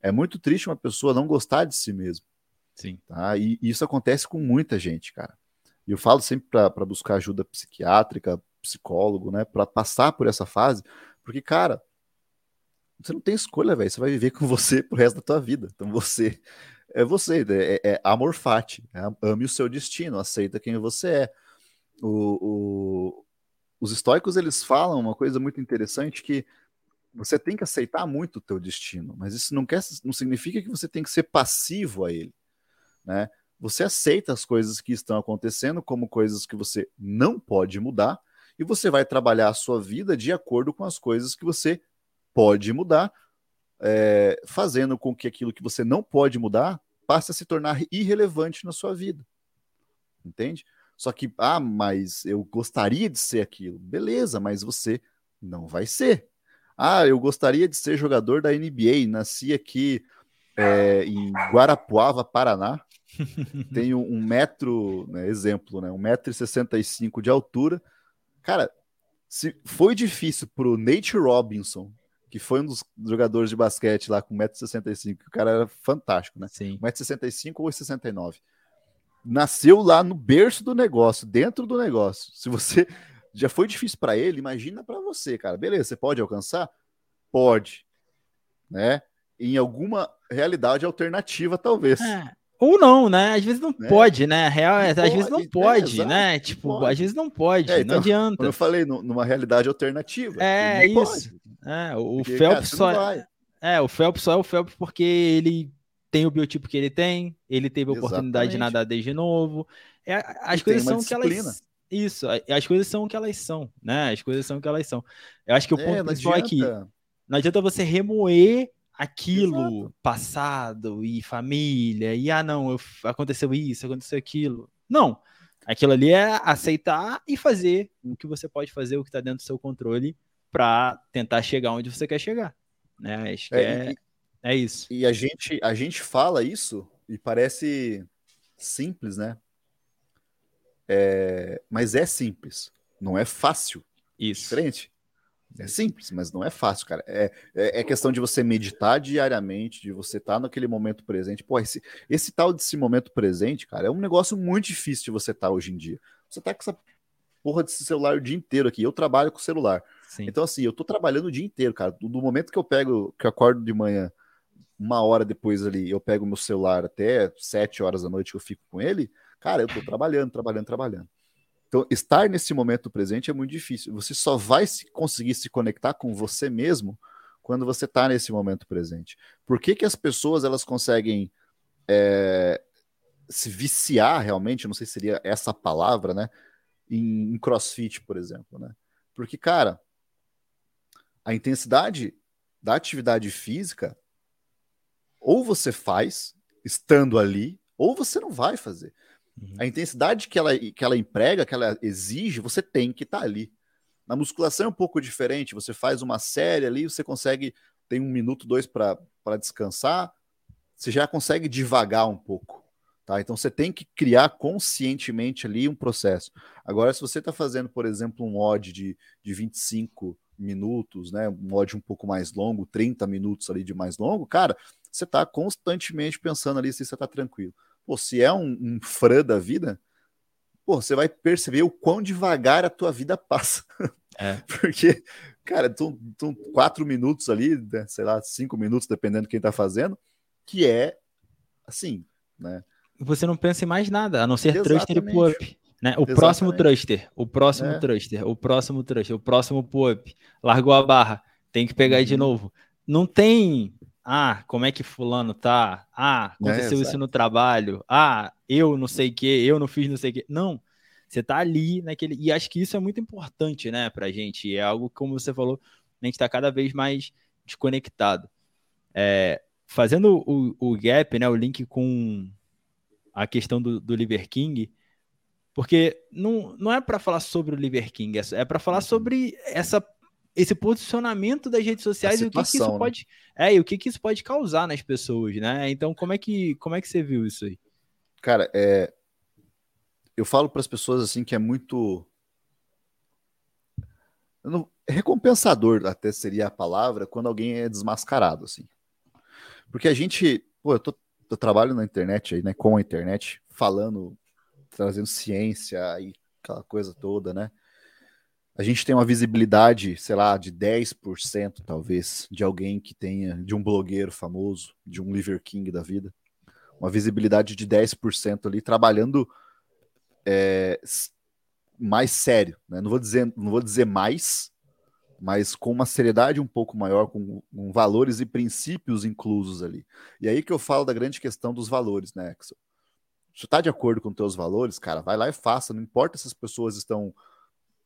Speaker 2: é muito triste uma pessoa não gostar de si mesmo.
Speaker 1: Sim.
Speaker 2: Tá? E, e isso acontece com muita gente, cara. E eu falo sempre para buscar ajuda psiquiátrica, psicólogo, né, para passar por essa fase, porque, cara, você não tem escolha, velho. Você vai viver com você pro resto da tua vida. Então você é você, é, é amor fati. É, ame o seu destino, aceita quem você é. O, o, os estoicos eles falam uma coisa muito interessante que você tem que aceitar muito o teu destino, mas isso não quer, não significa que você tem que ser passivo a ele, né? Você aceita as coisas que estão acontecendo como coisas que você não pode mudar e você vai trabalhar a sua vida de acordo com as coisas que você pode mudar, é, fazendo com que aquilo que você não pode mudar passe a se tornar irrelevante na sua vida. Entende? Só que, ah, mas eu gostaria de ser aquilo. Beleza, mas você não vai ser. Ah, eu gostaria de ser jogador da NBA, nasci aqui é, em Guarapuava, Paraná. Tenho um metro, né, exemplo, né, um metro e sessenta e cinco de altura. Cara, se foi difícil pro Nate Robinson que foi um dos jogadores de basquete lá com 1,65m, o cara era fantástico, né?
Speaker 1: Sim.
Speaker 2: 1,65m ou 69 Nasceu lá no berço do negócio, dentro do negócio. Se você já foi difícil para ele, imagina para você, cara. Beleza, você pode alcançar? Pode, né? Em alguma realidade alternativa, talvez. É.
Speaker 1: Ou não, né? Às vezes não né? pode, né? Real, às pode, vezes não pode, é, né? Tipo, pode. às vezes não pode, é, então, não adianta.
Speaker 2: Como eu falei, numa realidade alternativa.
Speaker 1: É, isso. É, o porque, Phelps só. É, é, o Phelps só é o Phelps porque ele tem o biotipo que ele tem, ele teve a oportunidade de nadar desde novo. É, as e coisas são o que elas. Isso, as coisas são o que elas são, né? As coisas são o que elas são. Eu acho que o é, ponto principal é que não adianta você remoer aquilo Exato. passado e família, e ah, não, eu, aconteceu isso, aconteceu aquilo. Não. Aquilo ali é aceitar e fazer o que você pode fazer, o que está dentro do seu controle, para tentar chegar onde você quer chegar. Né? Acho que é, é, é isso.
Speaker 2: E a gente, a gente fala isso e parece simples, né? É, mas é simples, não é fácil.
Speaker 1: Isso.
Speaker 2: Diferente. É simples, mas não é fácil, cara. É, é, é questão de você meditar diariamente, de você estar tá naquele momento presente. Pô, esse, esse tal desse momento presente, cara, é um negócio muito difícil de você estar tá hoje em dia. Você tá com essa porra desse celular o dia inteiro aqui. Eu trabalho com celular. Sim. Então, assim, eu tô trabalhando o dia inteiro, cara. Do momento que eu pego, que eu acordo de manhã, uma hora depois ali eu pego meu celular até sete horas da noite que eu fico com ele, cara, eu tô trabalhando, trabalhando, trabalhando. Então, estar nesse momento presente é muito difícil. Você só vai se conseguir se conectar com você mesmo quando você está nesse momento presente. Por que, que as pessoas elas conseguem é, se viciar realmente? Não sei se seria essa palavra, né? Em, em CrossFit, por exemplo, né? Porque, cara, a intensidade da atividade física ou você faz estando ali, ou você não vai fazer. Uhum. A intensidade que ela, que ela emprega, que ela exige, você tem que estar tá ali. Na musculação é um pouco diferente. Você faz uma série ali, você consegue, tem um minuto, dois para descansar, você já consegue devagar um pouco. Tá? Então você tem que criar conscientemente ali um processo. Agora, se você está fazendo, por exemplo, um odd de, de 25 minutos, né? Um odd um pouco mais longo, 30 minutos ali de mais longo, cara, você está constantemente pensando ali se você está tranquilo. Pô, se é um, um frã da vida, pô, você vai perceber o quão devagar a tua vida passa. É. Porque, cara, são quatro minutos ali, né, sei lá, cinco minutos, dependendo de quem tá fazendo, que é assim, né?
Speaker 1: Você não pensa em mais nada, a não ser Exatamente. thruster e pull-up. Né? O Exatamente. próximo thruster, o próximo é. thruster, o próximo thruster, o próximo pull-up. Largou a barra, tem que pegar uhum. de novo. Não tem ah, como é que fulano tá? Ah, aconteceu é, isso no trabalho. Ah, eu não sei o que, eu não fiz não sei o que. Não, você tá ali naquele. E acho que isso é muito importante, né, pra gente. É algo, como você falou, a gente tá cada vez mais desconectado. É, fazendo o, o gap, né, o link com a questão do, do Liver King, porque não, não é para falar sobre o Liver King, é, é para falar uhum. sobre essa esse posicionamento das redes sociais situação, e o que, que isso né? pode é e o que, que isso pode causar nas pessoas, né? Então como é que como é que você viu isso aí?
Speaker 2: Cara, é eu falo para as pessoas assim que é muito não, recompensador até seria a palavra quando alguém é desmascarado assim, porque a gente, pô, eu, tô, eu trabalho na internet aí, né, com a internet, falando, trazendo ciência e aquela coisa toda, né? A gente tem uma visibilidade, sei lá, de 10% talvez, de alguém que tenha, de um blogueiro famoso, de um Liver King da vida, uma visibilidade de 10% ali, trabalhando é, mais sério, né? Não vou dizer, não vou dizer mais, mas com uma seriedade um pouco maior, com, com, valores e princípios inclusos ali. E aí que eu falo da grande questão dos valores, né, Axel? Se está de acordo com teus valores, cara, vai lá e faça, não importa se as pessoas estão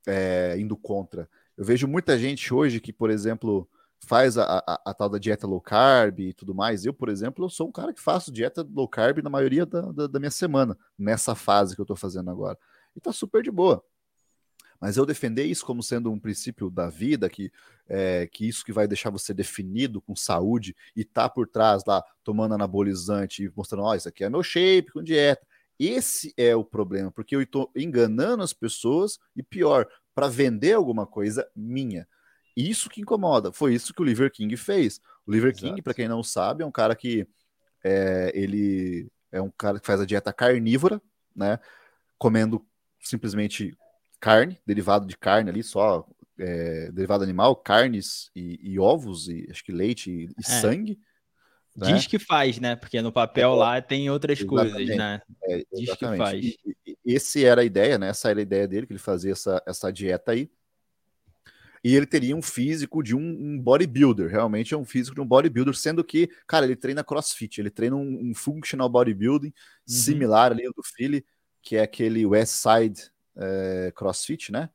Speaker 2: é, indo contra. Eu vejo muita gente hoje que, por exemplo, faz a, a, a, tal da dieta low carb e tudo mais. Eu, por exemplo, eu sou um cara que faço dieta low carb na maioria da, da, da minha semana, nessa fase que eu estou fazendo agora. E tá super de boa. Mas eu defender isso como sendo um princípio da vida, que, é, que isso que vai deixar você definido com saúde e tá por trás lá tomando anabolizante e mostrando, ó, oh, isso aqui é meu shape com dieta. Esse é o problema, porque eu estou enganando as pessoas e pior, para vender alguma coisa minha. Isso que incomoda. Foi isso que o Liver King fez. O Liver Exato. King, para quem não sabe, é um cara que é, ele é um cara que faz a dieta carnívora, né? Comendo simplesmente carne, derivado de carne ali, só é, derivado animal, carnes e, e, ovos, e acho que leite e, e é. sangue.
Speaker 1: Né? Diz que faz, né? Porque no papel lá tem outras exatamente. coisas, né?
Speaker 2: É, Diz que faz. E, e, esse era a ideia, né? Essa era a ideia dele, que ele fazia essa, essa dieta aí. E ele teria um físico de um, um, bodybuilder, realmente é um físico de um bodybuilder, sendo que, cara, ele treina crossfit, ele treina um, um functional bodybuilding uhum. similar ali ao do Philly, que é aquele West Side é, CrossFit, né?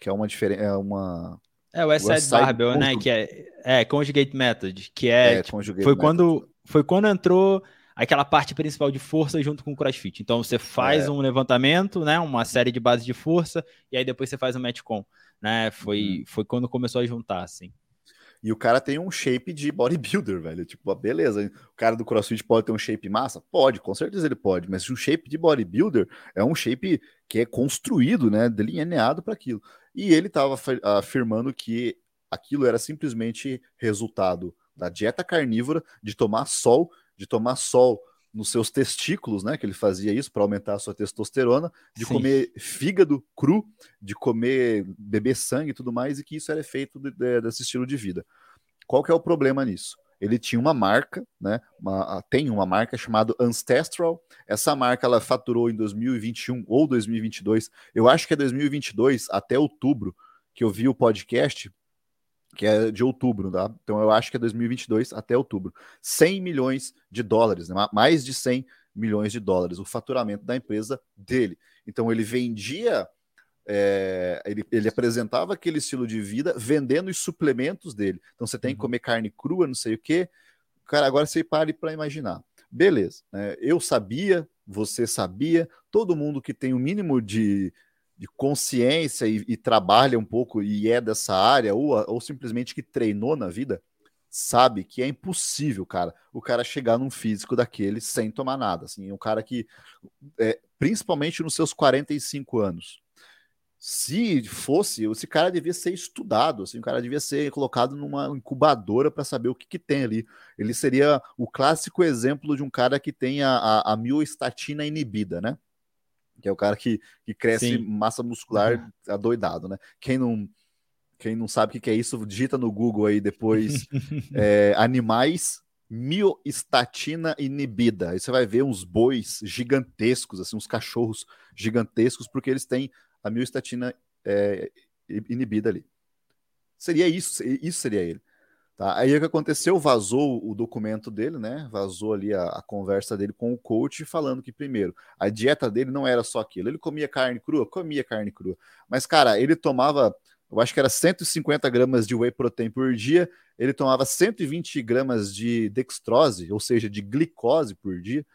Speaker 2: Que é uma diferença, é uma
Speaker 1: é, o West Side Barbell, né? Que é, é Conjugate Method, que é, é tipo, foi method. quando foi quando entrou aquela parte principal de força junto com o CrossFit. Então você faz é. um levantamento, né? Uma série de bases de força e aí depois você faz um com, né? Foi uhum. foi quando começou a juntar, assim.
Speaker 2: E o cara tem um shape de bodybuilder, velho. Tipo, beleza. O cara do CrossFit pode ter um shape massa? Pode, com certeza ele pode. Mas um shape de bodybuilder é um shape que é construído, né? Delineado para aquilo. E ele estava afirmando que aquilo era simplesmente resultado da dieta carnívora, de tomar sol, de tomar sol nos seus testículos, né? Que ele fazia isso para aumentar a sua testosterona, de Sim. comer fígado cru, de comer beber sangue e tudo mais, e que isso era efeito de, de, desse estilo de vida. Qual que é o problema nisso? ele tinha uma marca, né? Uma, tem uma marca chamada Ancestral. Essa marca ela faturou em 2021 ou 2022. Eu acho que é 2022 até outubro que eu vi o podcast, que é de outubro, tá? Então eu acho que é 2022 até outubro. 100 milhões de dólares, né? mais de 100 milhões de dólares, o faturamento da empresa dele. Então ele vendia é, ele, ele, apresentava aquele estilo de vida vendendo os suplementos dele. Então você tem que uhum. comer carne crua, não sei o quê. Cara, agora você pare para imaginar. Beleza, né? eu sabia, você sabia, todo mundo que tem o um mínimo de, de consciência e, e, trabalha um pouco e é dessa área, ou, ou simplesmente que treinou na vida, sabe que é impossível, cara, o cara chegar num físico daquele sem tomar nada. Assim, um cara que, é, principalmente nos seus 45 anos, se fosse, esse cara devia ser estudado, assim, o cara devia ser colocado numa incubadora para saber o que, que, tem ali. Ele seria o clássico exemplo de um cara que tem a, a, a miostatina inibida, né? Que é o cara que, que cresce Sim. massa muscular uhum. adoidado, né? Quem não, quem não sabe o que, é isso, digita no Google aí depois é, animais miostatina inibida. Aí você vai ver uns bois gigantescos, assim, uns cachorros gigantescos, porque eles têm a miostatina é, inibida ali. Seria isso, isso seria ele. Tá? Aí o que aconteceu? Vazou o documento dele, né? Vazou ali a, a, conversa dele com o coach, falando que, primeiro, a dieta dele não era só aquilo. Ele comia carne crua, comia carne crua. Mas, cara, ele tomava, eu acho que era 150 gramas de whey protein por dia, ele tomava 120 gramas de dextrose, ou seja, de glicose por dia,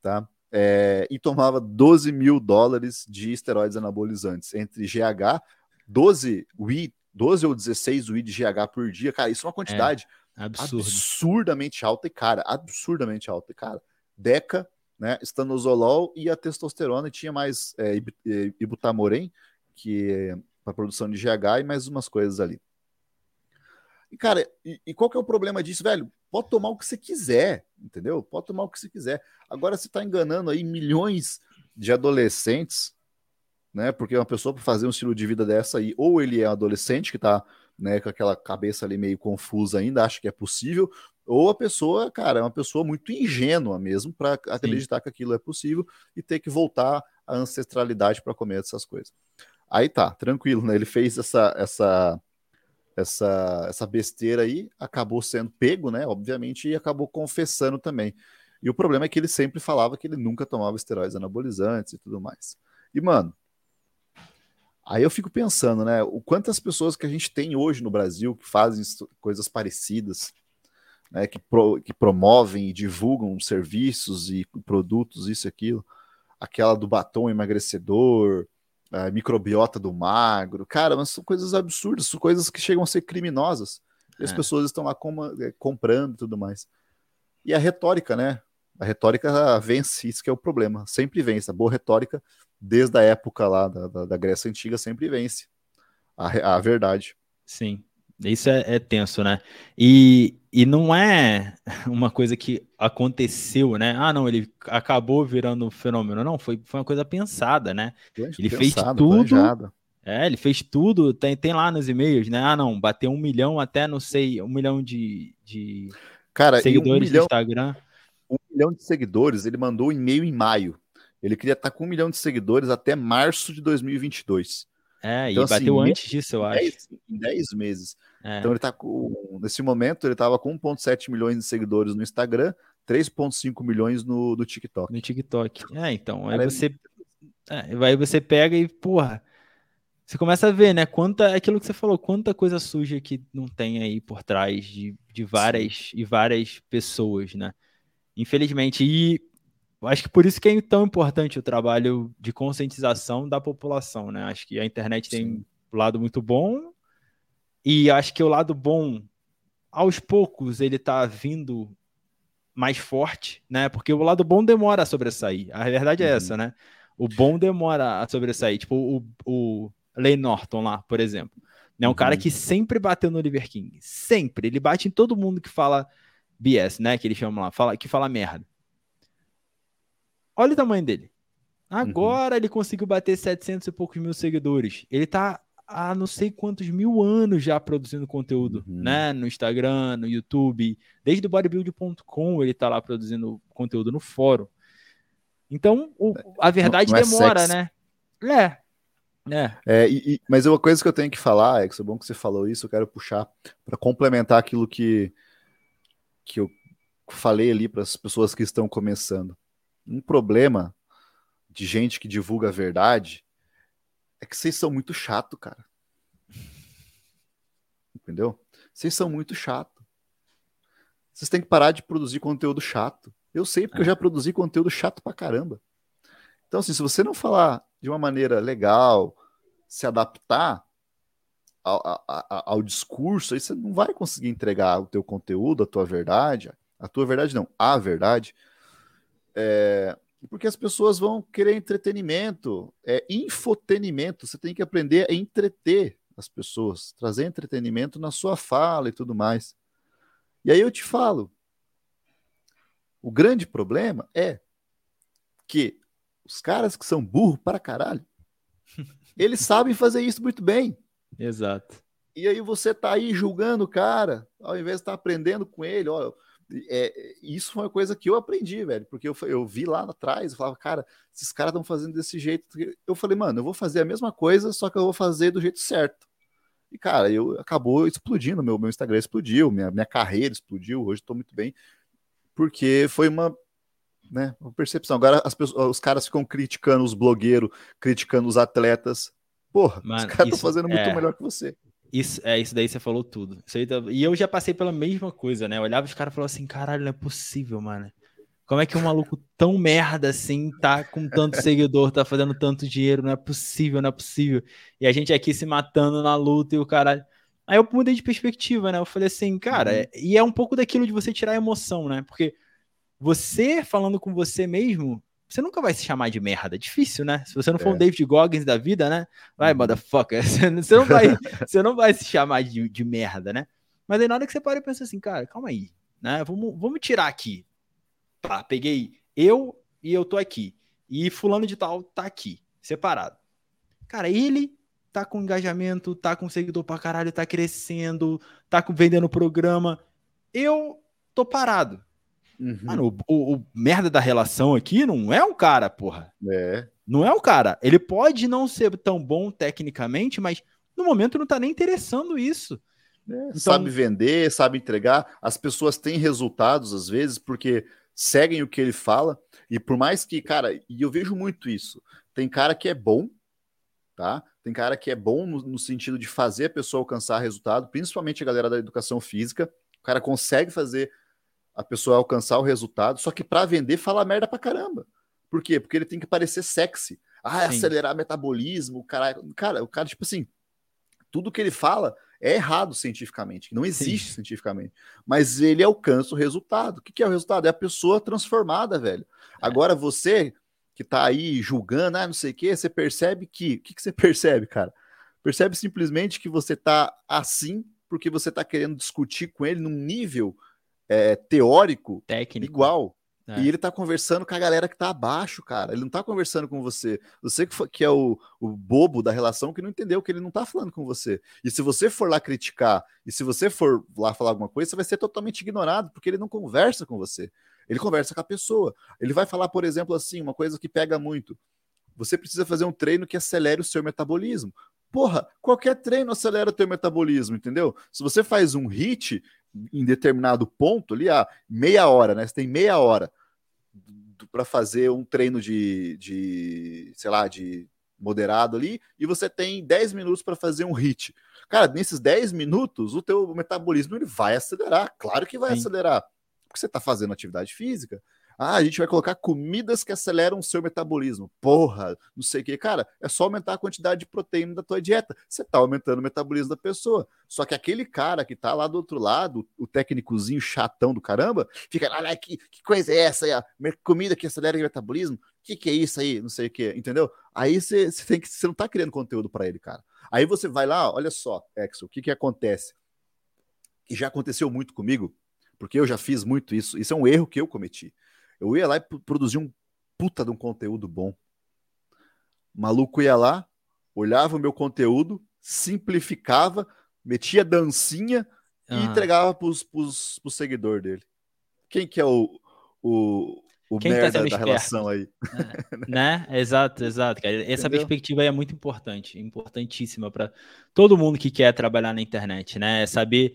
Speaker 2: tá? é, e tomava 12 mil dólares de esteroides anabolizantes entre GH, 12 WI, 12 ou 16 WI de GH por dia. Cara, isso é uma quantidade é, absurdamente alta e cara, absurdamente alta e cara. Deca, né, estanozolol e a testosterona, e tinha mais é, ibutamoren, que é para produção de GH e mais umas coisas ali. E, cara, e, e, qual que é o problema disso, velho? Pode tomar o que você quiser, entendeu? Pode tomar o que você quiser. Agora você está enganando aí milhões de adolescentes, né? Porque uma pessoa para fazer um estilo de vida dessa aí, ou ele é adolescente que está né, com aquela cabeça ali meio confusa ainda, acha que é possível, ou a pessoa, cara, é uma pessoa muito ingênua mesmo para acreditar que aquilo é possível e ter que voltar à ancestralidade para comer essas coisas. Aí tá, tranquilo, né? Ele fez essa essa essa, essa besteira aí, acabou sendo pego, né? Obviamente, e acabou confessando também. E o problema é que ele sempre falava que ele nunca tomava esteroides anabolizantes e tudo mais. E, mano, aí eu fico pensando, né? O quantas pessoas que a gente tem hoje no Brasil que fazem coisas parecidas, né? Que, pro, que promovem e divulgam serviços e produtos, isso e aquilo. Aquela do batom emagrecedor, a microbiota do magro. Cara, mas são coisas absurdas, são coisas que chegam a ser criminosas. E é. as pessoas estão lá com, é, comprando e tudo mais. E a retórica, né? A retórica vence, isso que é o problema. Sempre vence. A boa retórica, desde a época lá da, da, da Grécia Antiga, sempre vence a, a verdade.
Speaker 1: Sim. Isso é, é, tenso, né? E, e não é uma coisa que aconteceu, né? Ah, não, ele acabou virando um fenômeno. Não, foi, foi uma coisa pensada, né? ele pensado, fez tudo. Planejado. É, ele fez tudo. Tem, tem lá nos e-mails, né? Ah, não, bateu um milhão até, não sei, um milhão de, de
Speaker 2: Cara,
Speaker 1: seguidores
Speaker 2: um milhão,
Speaker 1: no Instagram.
Speaker 2: Um milhão de seguidores, ele mandou um e-mail em maio. Ele queria estar com um milhão de seguidores até março de 2022.
Speaker 1: É, então, e assim, bateu antes disso, eu acho.
Speaker 2: em 10 meses. É. Então ele tá com. Nesse momento, ele tava com 1,7 milhões de seguidores no Instagram, 3,5 milhões no, no TikTok.
Speaker 1: No TikTok. É, então. Aí você. É, aí você pega e, porra. Você começa a ver, né? Quanta. É aquilo que você falou, quanta coisa suja que não tem aí por trás de, de várias Sim. e várias pessoas, né? Infelizmente. E acho que por isso que é tão importante o trabalho de conscientização da população, né? Acho que a internet tem Sim. um lado muito bom e acho que o lado bom, aos poucos, ele tá vindo mais forte, né? Porque o lado bom demora a sobressair. A verdade é uhum. essa, né? O bom demora a sobressair. Tipo, o, o Lay Norton lá, por exemplo. É um uhum. cara que sempre bateu no Oliver King. Sempre. Ele bate em todo mundo que fala BS, né? Que ele chama lá, fala, que fala merda. Olha o tamanho dele. Agora uhum. ele conseguiu bater 700 e poucos mil seguidores. Ele tá há não sei quantos mil anos já produzindo conteúdo, uhum. né? No Instagram, no YouTube, desde o bodybuild.com ele tá lá produzindo conteúdo no fórum. Então, o, a verdade não, não é demora, sexy. né? É.
Speaker 2: É. é e, e, mas uma coisa que eu tenho que falar, é que é bom que você falou isso, eu quero puxar para complementar aquilo que, que eu falei ali para as pessoas que estão começando. Um problema de gente que divulga a verdade é que vocês são muito chato, cara. Entendeu? Vocês são muito chato. Vocês têm que parar de produzir conteúdo chato. Eu sei porque é. eu já produzi conteúdo chato pra caramba. Então, assim, se você não falar de uma maneira legal, se adaptar ao, ao, ao, discurso, aí você não vai conseguir entregar o teu conteúdo, a tua verdade, a tua verdade não, a verdade, é, porque as pessoas vão querer entretenimento, é infotenimento, você tem que aprender a entreter as pessoas, trazer entretenimento na sua fala e tudo mais. E aí eu te falo, o grande problema é que os caras que são burros para caralho, eles sabem fazer isso muito bem.
Speaker 1: Exato.
Speaker 2: E aí você tá aí julgando o cara, ao invés de estar tá aprendendo com ele, olha, é, isso foi uma coisa que eu aprendi, velho, porque eu, eu vi lá atrás, eu falava, cara, esses caras estão fazendo desse jeito. Eu falei, mano, eu vou fazer a mesma coisa, só que eu vou fazer do jeito certo. E, cara, eu acabou explodindo, meu, meu Instagram explodiu, minha, minha carreira explodiu, hoje estou muito bem porque foi uma, né, uma percepção. Agora as pessoas, os caras ficam criticando os blogueiros, criticando os atletas. Porra, Mano, os caras estão fazendo muito é... melhor que você.
Speaker 1: Isso, é, isso daí você falou tudo. Tá... E eu já passei pela mesma coisa, né? Eu olhava os caras e falava assim, caralho, não é possível, mano. Como é que um maluco tão merda assim tá com tanto seguidor, tá fazendo tanto dinheiro? Não é possível, não é possível. E a gente aqui se matando na luta e o caralho. Aí eu mudei de perspectiva, né? Eu falei assim, cara, uhum. é, e é um pouco daquilo de você tirar a emoção, né? Porque você falando com você mesmo, você nunca vai se chamar de merda. É difícil, né? Se você não for é. um David Goggins da vida, né? Vai, uhum. motherfucker. Você não vai, você não vai se chamar de, de merda, né? Mas aí na hora que você para e pensa assim, cara, calma aí, né? Vamos, vamos tirar aqui. Tá, peguei eu e eu tô aqui. E fulano de tal tá aqui, separado. Cara, ele tá com engajamento, tá com seguidor pra caralho, tá crescendo, tá com, vendendo programa. Eu tô parado. Uhum. Mano, o, o, merda da relação aqui não é um cara, porra.
Speaker 2: É.
Speaker 1: Não é um cara. Ele pode não ser tão bom tecnicamente, mas no momento não tá nem interessando isso.
Speaker 2: É, então... Sabe vender, sabe entregar. As pessoas têm resultados às vezes porque seguem o que ele fala. E por mais que, cara, e eu vejo muito isso. Tem cara que é bom, tá? Tem cara que é bom no, no, sentido de fazer a pessoa alcançar resultado, principalmente a galera da educação física. O cara consegue fazer a pessoa alcançar o resultado, só que para vender fala merda pra caramba. Por quê? Porque ele tem que parecer sexy. Ah, Sim. acelerar metabolismo, o cara, cara, o cara tipo assim, tudo que ele fala é errado cientificamente, não existe Sim. cientificamente. Mas ele alcança o resultado. O que, que é o resultado? É a pessoa transformada, velho. É. Agora você que tá aí julgando, ah, não sei o quê, você percebe que. O que, que você percebe, cara? Percebe simplesmente que você tá assim porque você tá querendo discutir com ele num nível é, teórico
Speaker 1: Técnico.
Speaker 2: igual. É. E ele tá conversando com a galera que tá abaixo, cara. Ele não tá conversando com você. Você que, foi, que é o, o bobo da relação que não entendeu que ele não tá falando com você. E se você for lá criticar, e se você for lá falar alguma coisa, você vai ser totalmente ignorado, porque ele não conversa com você. Ele conversa com a pessoa. Ele vai falar, por exemplo, assim, uma coisa que pega muito. Você precisa fazer um treino que acelere o seu metabolismo. Porra, qualquer treino acelera o teu metabolismo, entendeu? Se você faz um hit em determinado ponto ali, a meia hora, né? Você tem meia hora para fazer um treino de, de, sei lá, de moderado ali, e você tem 10 minutos para fazer um hit. Cara, nesses 10 minutos, o teu metabolismo ele vai acelerar, claro que vai Sim. acelerar porque você está fazendo atividade física. Ah, a gente vai colocar comidas que aceleram o seu metabolismo. Porra, não sei o que. Cara, é só aumentar a quantidade de proteína da tua dieta. Você está aumentando o metabolismo da pessoa. Só que aquele cara que está lá do outro lado, o técnicozinho chatão do caramba, fica, olha que, que coisa é essa aí? Comida que acelera o metabolismo? O que, que é isso aí? Não sei o que, entendeu? Aí você, você tem que, você não está criando conteúdo para ele, cara. Aí você vai lá, olha só, Exo, o que que acontece? E já aconteceu muito comigo porque eu já fiz muito isso. Isso é um erro que eu cometi. Eu ia lá e produzia um puta de um conteúdo bom. O maluco ia lá, olhava o meu conteúdo, simplificava, metia dancinha e entregava para os seguidores dele. Quem que é o, o, o Quem tá merda tá da relação aí?
Speaker 1: É, né? Exato, exato, cara. Essa Entendeu? perspectiva aí é muito importante, importantíssima para todo mundo que quer trabalhar na internet, né? É saber,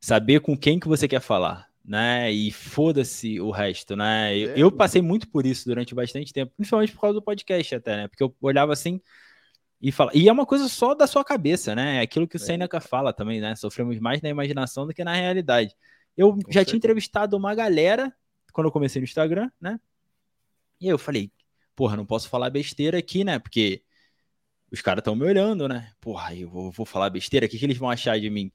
Speaker 1: saber com quem que você quer falar, né? E foda-se o resto, né? Eu, eu, passei muito por isso durante bastante tempo, principalmente por causa do podcast até, né? Porque eu olhava assim e fala, e é uma coisa só da sua cabeça, né? É aquilo que o é. Seneca fala também, né? Sofremos mais na imaginação do que na realidade. Eu Com já certeza. tinha entrevistado uma galera quando eu comecei no Instagram, né? E eu falei, porra, não posso falar besteira aqui, né? Porque os caras estão me olhando, né? Porra, eu vou, vou falar besteira, o que, que eles vão achar de mim?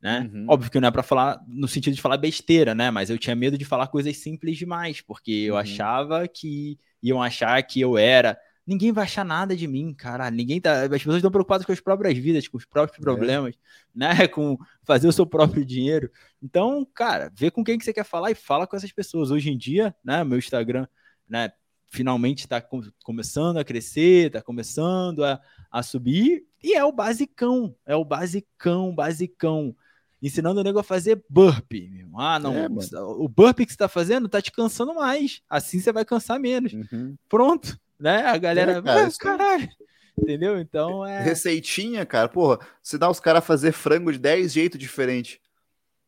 Speaker 1: Né? Uhum. Óbvio que não é para falar no sentido de falar besteira, né? Mas eu tinha medo de falar coisas simples demais, porque eu uhum. achava que iam achar que eu era ninguém vai achar nada de mim, cara. Ninguém tá. As pessoas estão preocupadas com as próprias vidas, com os próprios é. problemas, é. né? Com fazer o seu próprio dinheiro. Então, cara, vê com quem que você quer falar e fala com essas pessoas. Hoje em dia, né? Meu Instagram, né? Finalmente está com, começando a crescer, está começando a, a subir, e é o basicão, é o basicão, basicão ensinando o nego a fazer burpee. Ah, não, é, o burpee que você está fazendo está te cansando mais. Assim você vai cansar menos. Uhum. Pronto né? A galera, é, cara, ah, caralho. Entendeu? Então é.
Speaker 2: Receitinha, cara. Porra, você dá os caras fazer frango de 10 jeitos diferentes.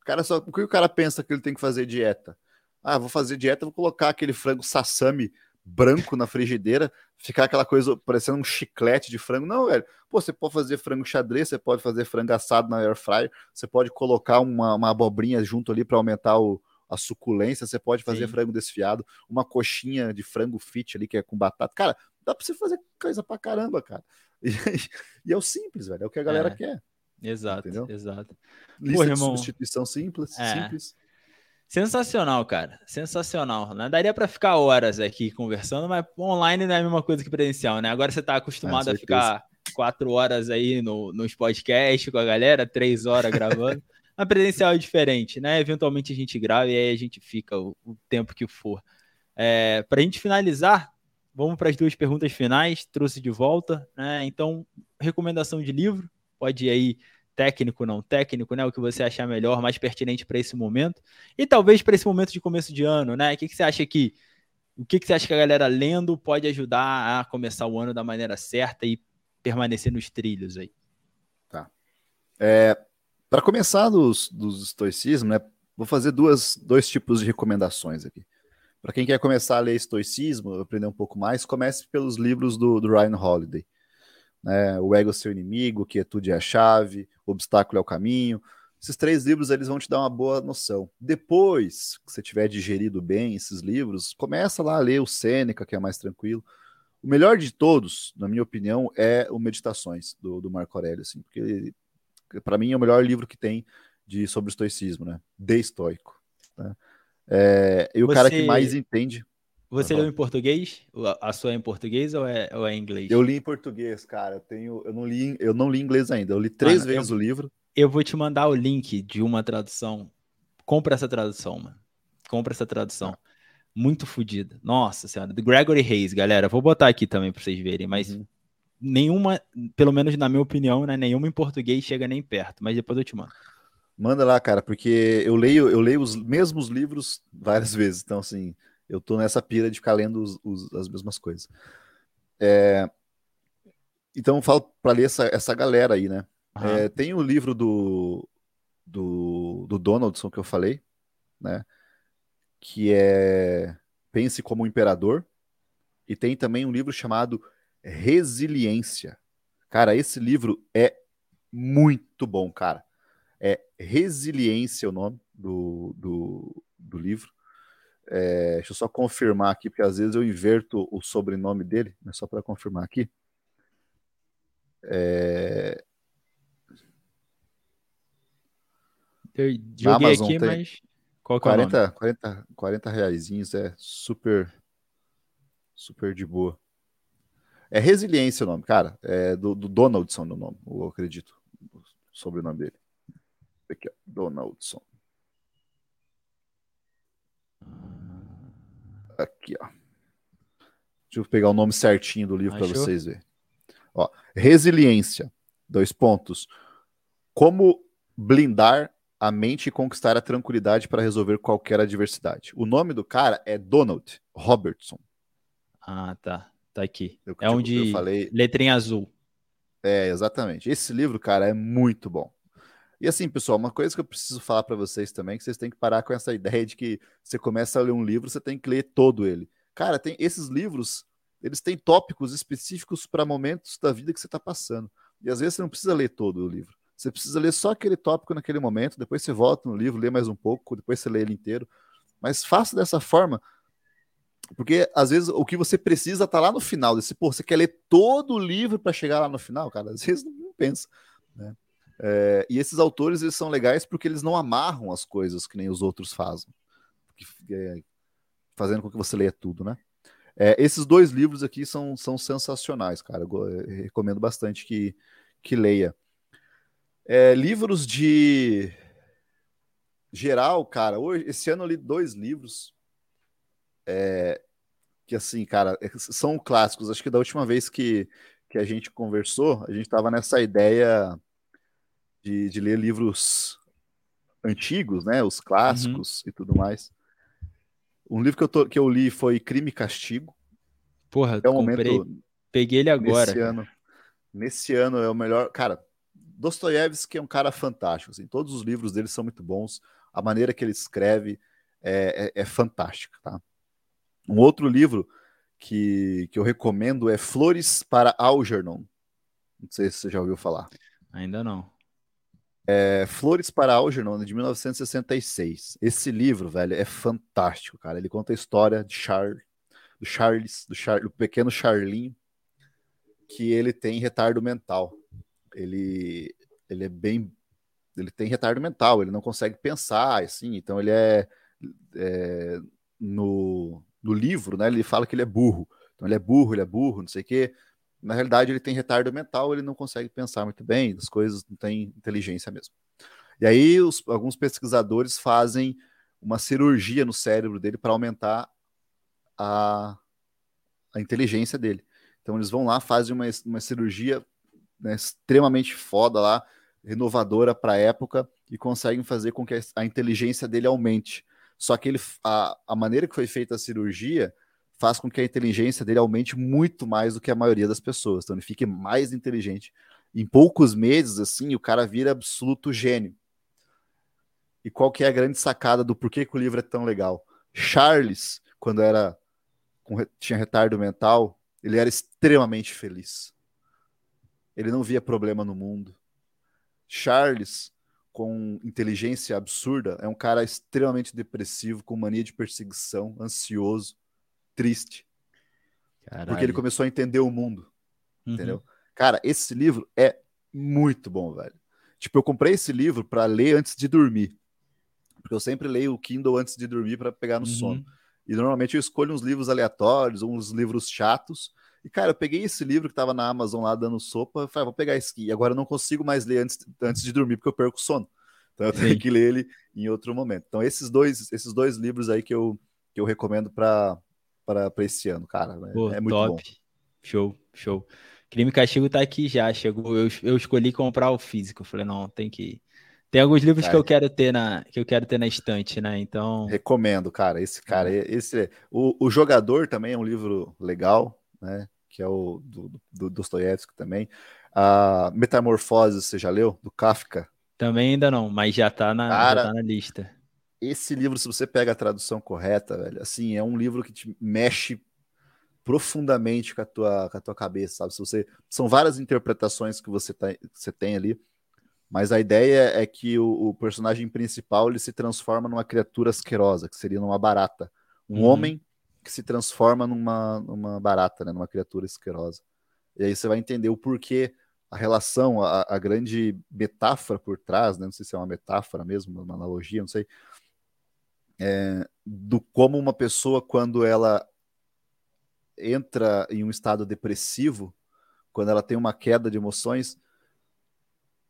Speaker 2: O cara só. O que o cara pensa que ele tem que fazer dieta? Ah, vou fazer dieta, vou colocar aquele frango sassami branco na frigideira, ficar aquela coisa parecendo um chiclete de frango. Não, velho. Pô, você pode fazer frango xadrez, você pode fazer frango assado na air fryer, você pode colocar uma, uma abobrinha junto ali para aumentar o, a suculência, você pode fazer Sim. frango desfiado, uma coxinha de frango fit ali, que é com batata. Cara, dá pra você fazer coisa pra caramba, cara. E, e é o simples, velho, é o que a galera é. quer.
Speaker 1: Exato, entendeu? exato.
Speaker 2: Lista Pô, de irmão, substituição simples, é. simples.
Speaker 1: Sensacional, cara. Sensacional. Né? Daria para ficar horas aqui conversando, mas online não é a mesma coisa que presencial, né? Agora você tá acostumado a ficar quatro horas aí no, nos podcasts com a galera, três horas gravando. A presencial é diferente, né? Eventualmente a gente grava e aí a gente fica o, o tempo que for. É, para a gente finalizar, vamos para as duas perguntas finais. Trouxe de volta, né? Então, recomendação de livro, pode ir aí técnico, não técnico, né? O que você achar melhor, mais pertinente para esse momento. E talvez para esse momento de começo de ano, né? O que, que você acha que. O que, que você acha que a galera lendo pode ajudar a começar o ano da maneira certa e permanecer nos trilhos aí?
Speaker 2: Tá. É, para começar dos, dos estoicismo, né, vou fazer duas, dois tipos de recomendações aqui. Para quem quer começar a ler estoicismo, aprender um pouco mais, comece pelos livros do, do Ryan Holiday. Né, o Ego é Seu Inimigo, Quietude é a Chave, O Obstáculo é o Caminho. Esses três livros eles vão te dar uma boa noção. Depois que você tiver digerido bem esses livros, começa lá a ler o Sêneca, que é mais tranquilo. O melhor de todos, na minha opinião, é o Meditações, do, do Marco Aurélio, assim, porque para mim é o melhor livro que tem de sobre o estoicismo, né? De estoico. Né? É, e o Você... cara que mais entende.
Speaker 1: Você leu em português? A sua é em português ou é, ou é em inglês?
Speaker 2: Eu li em português, cara. Eu, tenho, eu, não, li, eu não li inglês ainda. Eu li três mano, vezes
Speaker 1: eu,
Speaker 2: o livro.
Speaker 1: Eu vou te mandar o link de uma tradução. Compra essa tradução, mano. Compra essa tradução. Ah. Muito fodida. Nossa senhora. Do Gregory Hayes, galera. Vou botar aqui também para vocês verem, mas uhum nenhuma, pelo menos na minha opinião, né, nenhuma em português chega nem perto, mas depois eu te mando.
Speaker 2: Manda lá, cara, porque eu leio, eu leio os mesmos livros várias vezes, então assim, eu tô nessa pira de ficar lendo os, os, as mesmas coisas. É... Então eu falo para ler essa, essa galera aí, né? Uhum. É, tem o livro do, do, do Donaldson que eu falei, né? Que é Pense como um Imperador. E tem também um livro chamado Resiliência. Cara, esse livro é muito bom, cara. É Resiliência o nome do, do, do livro. É, deixa eu só confirmar aqui, porque às vezes eu inverto o sobrenome dele, mas só para confirmar aqui. É...
Speaker 1: joguei Amazon aqui, mas qual que 40, é o nome?
Speaker 2: 40, 40 reais, é super, super de boa. É Resiliência o nome, cara. É do, do Donaldson no nome, eu acredito. O sobrenome dele. Aqui, ó. Donaldson. Aqui, ó. Deixa eu pegar o nome certinho do livro para vocês verem. Ó, Resiliência. Dois pontos. Como blindar a mente e conquistar a tranquilidade para resolver qualquer adversidade. O nome do cara é Donald Robertson.
Speaker 1: Ah, tá. Tá aqui. Eu, é tipo, onde
Speaker 2: eu falei.
Speaker 1: Letrinha azul.
Speaker 2: É, exatamente. Esse livro, cara, é muito bom. E assim, pessoal, uma coisa que eu preciso falar para vocês também, que vocês têm que parar com essa ideia de que você começa a ler um livro, você tem que ler todo ele. Cara, tem esses livros, eles têm tópicos específicos para momentos da vida que você está passando. E às vezes você não precisa ler todo o livro. Você precisa ler só aquele tópico naquele momento, depois você volta no livro, lê mais um pouco, depois você lê ele inteiro. Mas faça dessa forma, porque às vezes o que você precisa tá lá no final. Desse, pô, você quer ler todo o livro para chegar lá no final, cara? Às vezes não pensa. Né? É, e esses autores eles são legais porque eles não amarram as coisas que nem os outros fazem, é, fazendo com que você leia tudo, né? É, esses dois livros aqui são, são sensacionais, cara. Eu, eu recomendo bastante que, que leia. É, livros de geral, cara. Hoje, esse ano eu li dois livros é, que, assim, cara, é, são clássicos. Acho que da última vez que, que a gente conversou, a gente estava nessa ideia de, de ler livros antigos, né? Os clássicos uhum. e tudo mais. Um livro que eu, tô, que eu li foi Crime e Castigo.
Speaker 1: Porra, é um comprei, momento, peguei ele agora.
Speaker 2: Nesse ano, nesse ano é o melhor. Cara, Dostoiévski é um cara fantástico. Assim, todos os livros dele são muito bons. A maneira que ele escreve é, é, é fantástica, tá? Um outro livro que, que eu recomendo é Flores para Algernon. Não sei se você já ouviu falar.
Speaker 1: Ainda não.
Speaker 2: É, Flores para Algernon, de 1966. Esse livro, velho, é fantástico, cara. Ele conta a história de Charles, do Charles, do, Char, do pequeno Charlinho, que ele tem retardo mental. Ele, ele é bem. Ele tem retardo mental, ele não consegue pensar, assim, então ele é, é no, no livro, né? Ele fala que ele é burro. Então ele é burro, ele é burro, não sei o quê na realidade ele tem retardo mental, ele não consegue pensar muito bem, as coisas não tem inteligência mesmo. E aí os, alguns pesquisadores fazem uma cirurgia no cérebro dele para aumentar a, a inteligência dele. Então eles vão lá, fazem uma, uma cirurgia né, extremamente foda lá, renovadora para a época, e conseguem fazer com que a, a inteligência dele aumente. Só que ele, a, a maneira que foi feita a cirurgia faz com que a inteligência dele aumente muito mais do que a maioria das pessoas. Então ele fique mais inteligente. Em poucos meses, assim, o cara vira absoluto gênio. E qual que é a grande sacada do porquê que o livro é tão legal? Charles, quando era tinha retardo mental, ele era extremamente feliz. Ele não via problema no mundo. Charles, com inteligência absurda, é um cara extremamente depressivo, com mania de perseguição, ansioso triste. Caralho. Porque ele começou a entender o mundo. Uhum. Entendeu? Cara, esse livro é muito bom, velho. Tipo, eu comprei esse livro para ler antes de dormir. Porque eu sempre leio o Kindle antes de dormir para pegar no uhum. sono. E normalmente eu escolho uns livros aleatórios, uns livros chatos. E, cara, eu peguei esse livro que tava na Amazon lá dando sopa, falei, ah, vou pegar esse aqui. E agora eu não consigo mais ler antes, antes de dormir, porque eu perco sono. Então eu tenho que ler ele em outro momento. Então, esses dois, esses dois livros aí que eu, que eu recomendo para para esse ano, cara. Né? Pô, é muito top. bom.
Speaker 1: Show, show. Crime e Castigo tá aqui já, chegou. Eu, eu escolhi comprar o físico. Falei, não, tem que. Tem alguns livros que eu quero ter na que eu quero ter na estante, né? Então
Speaker 2: recomendo, cara. Esse cara, uhum. esse é, o, o jogador também é um livro legal, né? Que é o do, do Dostoiévski também. A Metamorfose, você já leu? Do Kafka?
Speaker 1: Também ainda não, mas já tá na, cara, já tá na lista
Speaker 2: esse livro, se você pega a tradução correta, velho, assim, é um livro que te mexe profundamente com a tua, com a tua cabeça, sabe? Se você, são várias interpretações que você, tá, que você tem ali, mas a ideia é que o, o, personagem principal ele se transforma numa criatura asquerosa, que seria numa barata. Um uhum. homem que se transforma numa, numa barata, né? numa criatura asquerosa. E aí você vai entender o porquê, a relação, a, a grande metáfora por trás, né? não sei se é uma metáfora mesmo, uma analogia, não sei, é, do como uma pessoa, quando ela entra em um estado depressivo, quando ela tem uma queda de emoções,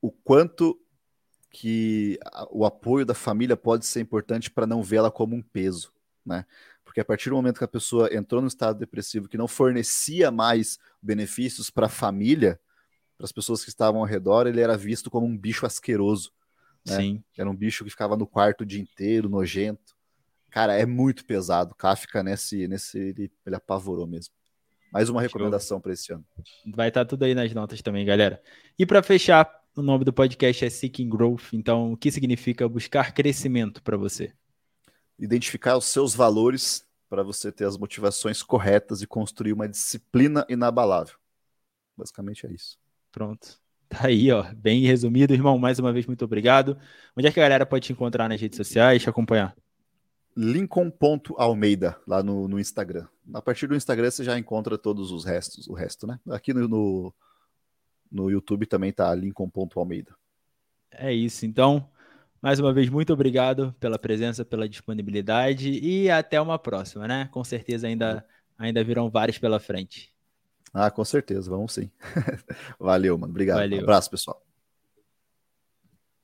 Speaker 2: o quanto que o apoio da família pode ser importante para não vê-la como um peso, né? Porque a partir do momento que a pessoa entrou no estado depressivo que não fornecia mais benefícios para a família, para as pessoas que estavam ao redor, ele era visto como um bicho asqueroso. Né?
Speaker 1: Sim.
Speaker 2: Era um bicho que ficava no quarto o dia inteiro, nojento. Cara, é muito pesado. Kafka nesse, nesse ele, ele apavorou mesmo. Mais uma recomendação para esse ano.
Speaker 1: Vai estar tá tudo aí nas notas também, galera. E para fechar, o nome do podcast é Seeking Growth. Então, o que significa buscar crescimento para você?
Speaker 2: Identificar os seus valores para você ter as motivações corretas e construir uma disciplina inabalável. Basicamente é isso.
Speaker 1: Pronto. Tá aí, ó. Bem resumido, irmão. Mais uma vez, muito obrigado. Onde é que a galera pode te encontrar nas redes sociais, te acompanhar?
Speaker 2: Lincoln.almeida, lá no, no, Instagram. A partir do Instagram você já encontra todos os restos, o resto, né? Aqui no, no, no YouTube também tá Lincoln.almeida.
Speaker 1: É isso, então. Mais uma vez, muito obrigado pela presença, pela disponibilidade e até uma próxima, né? Com certeza ainda, ainda virão vários pela frente.
Speaker 2: Ah, com certeza, vamos sim. Valeu, mano. Obrigado. Valeu. Um abraço, pessoal.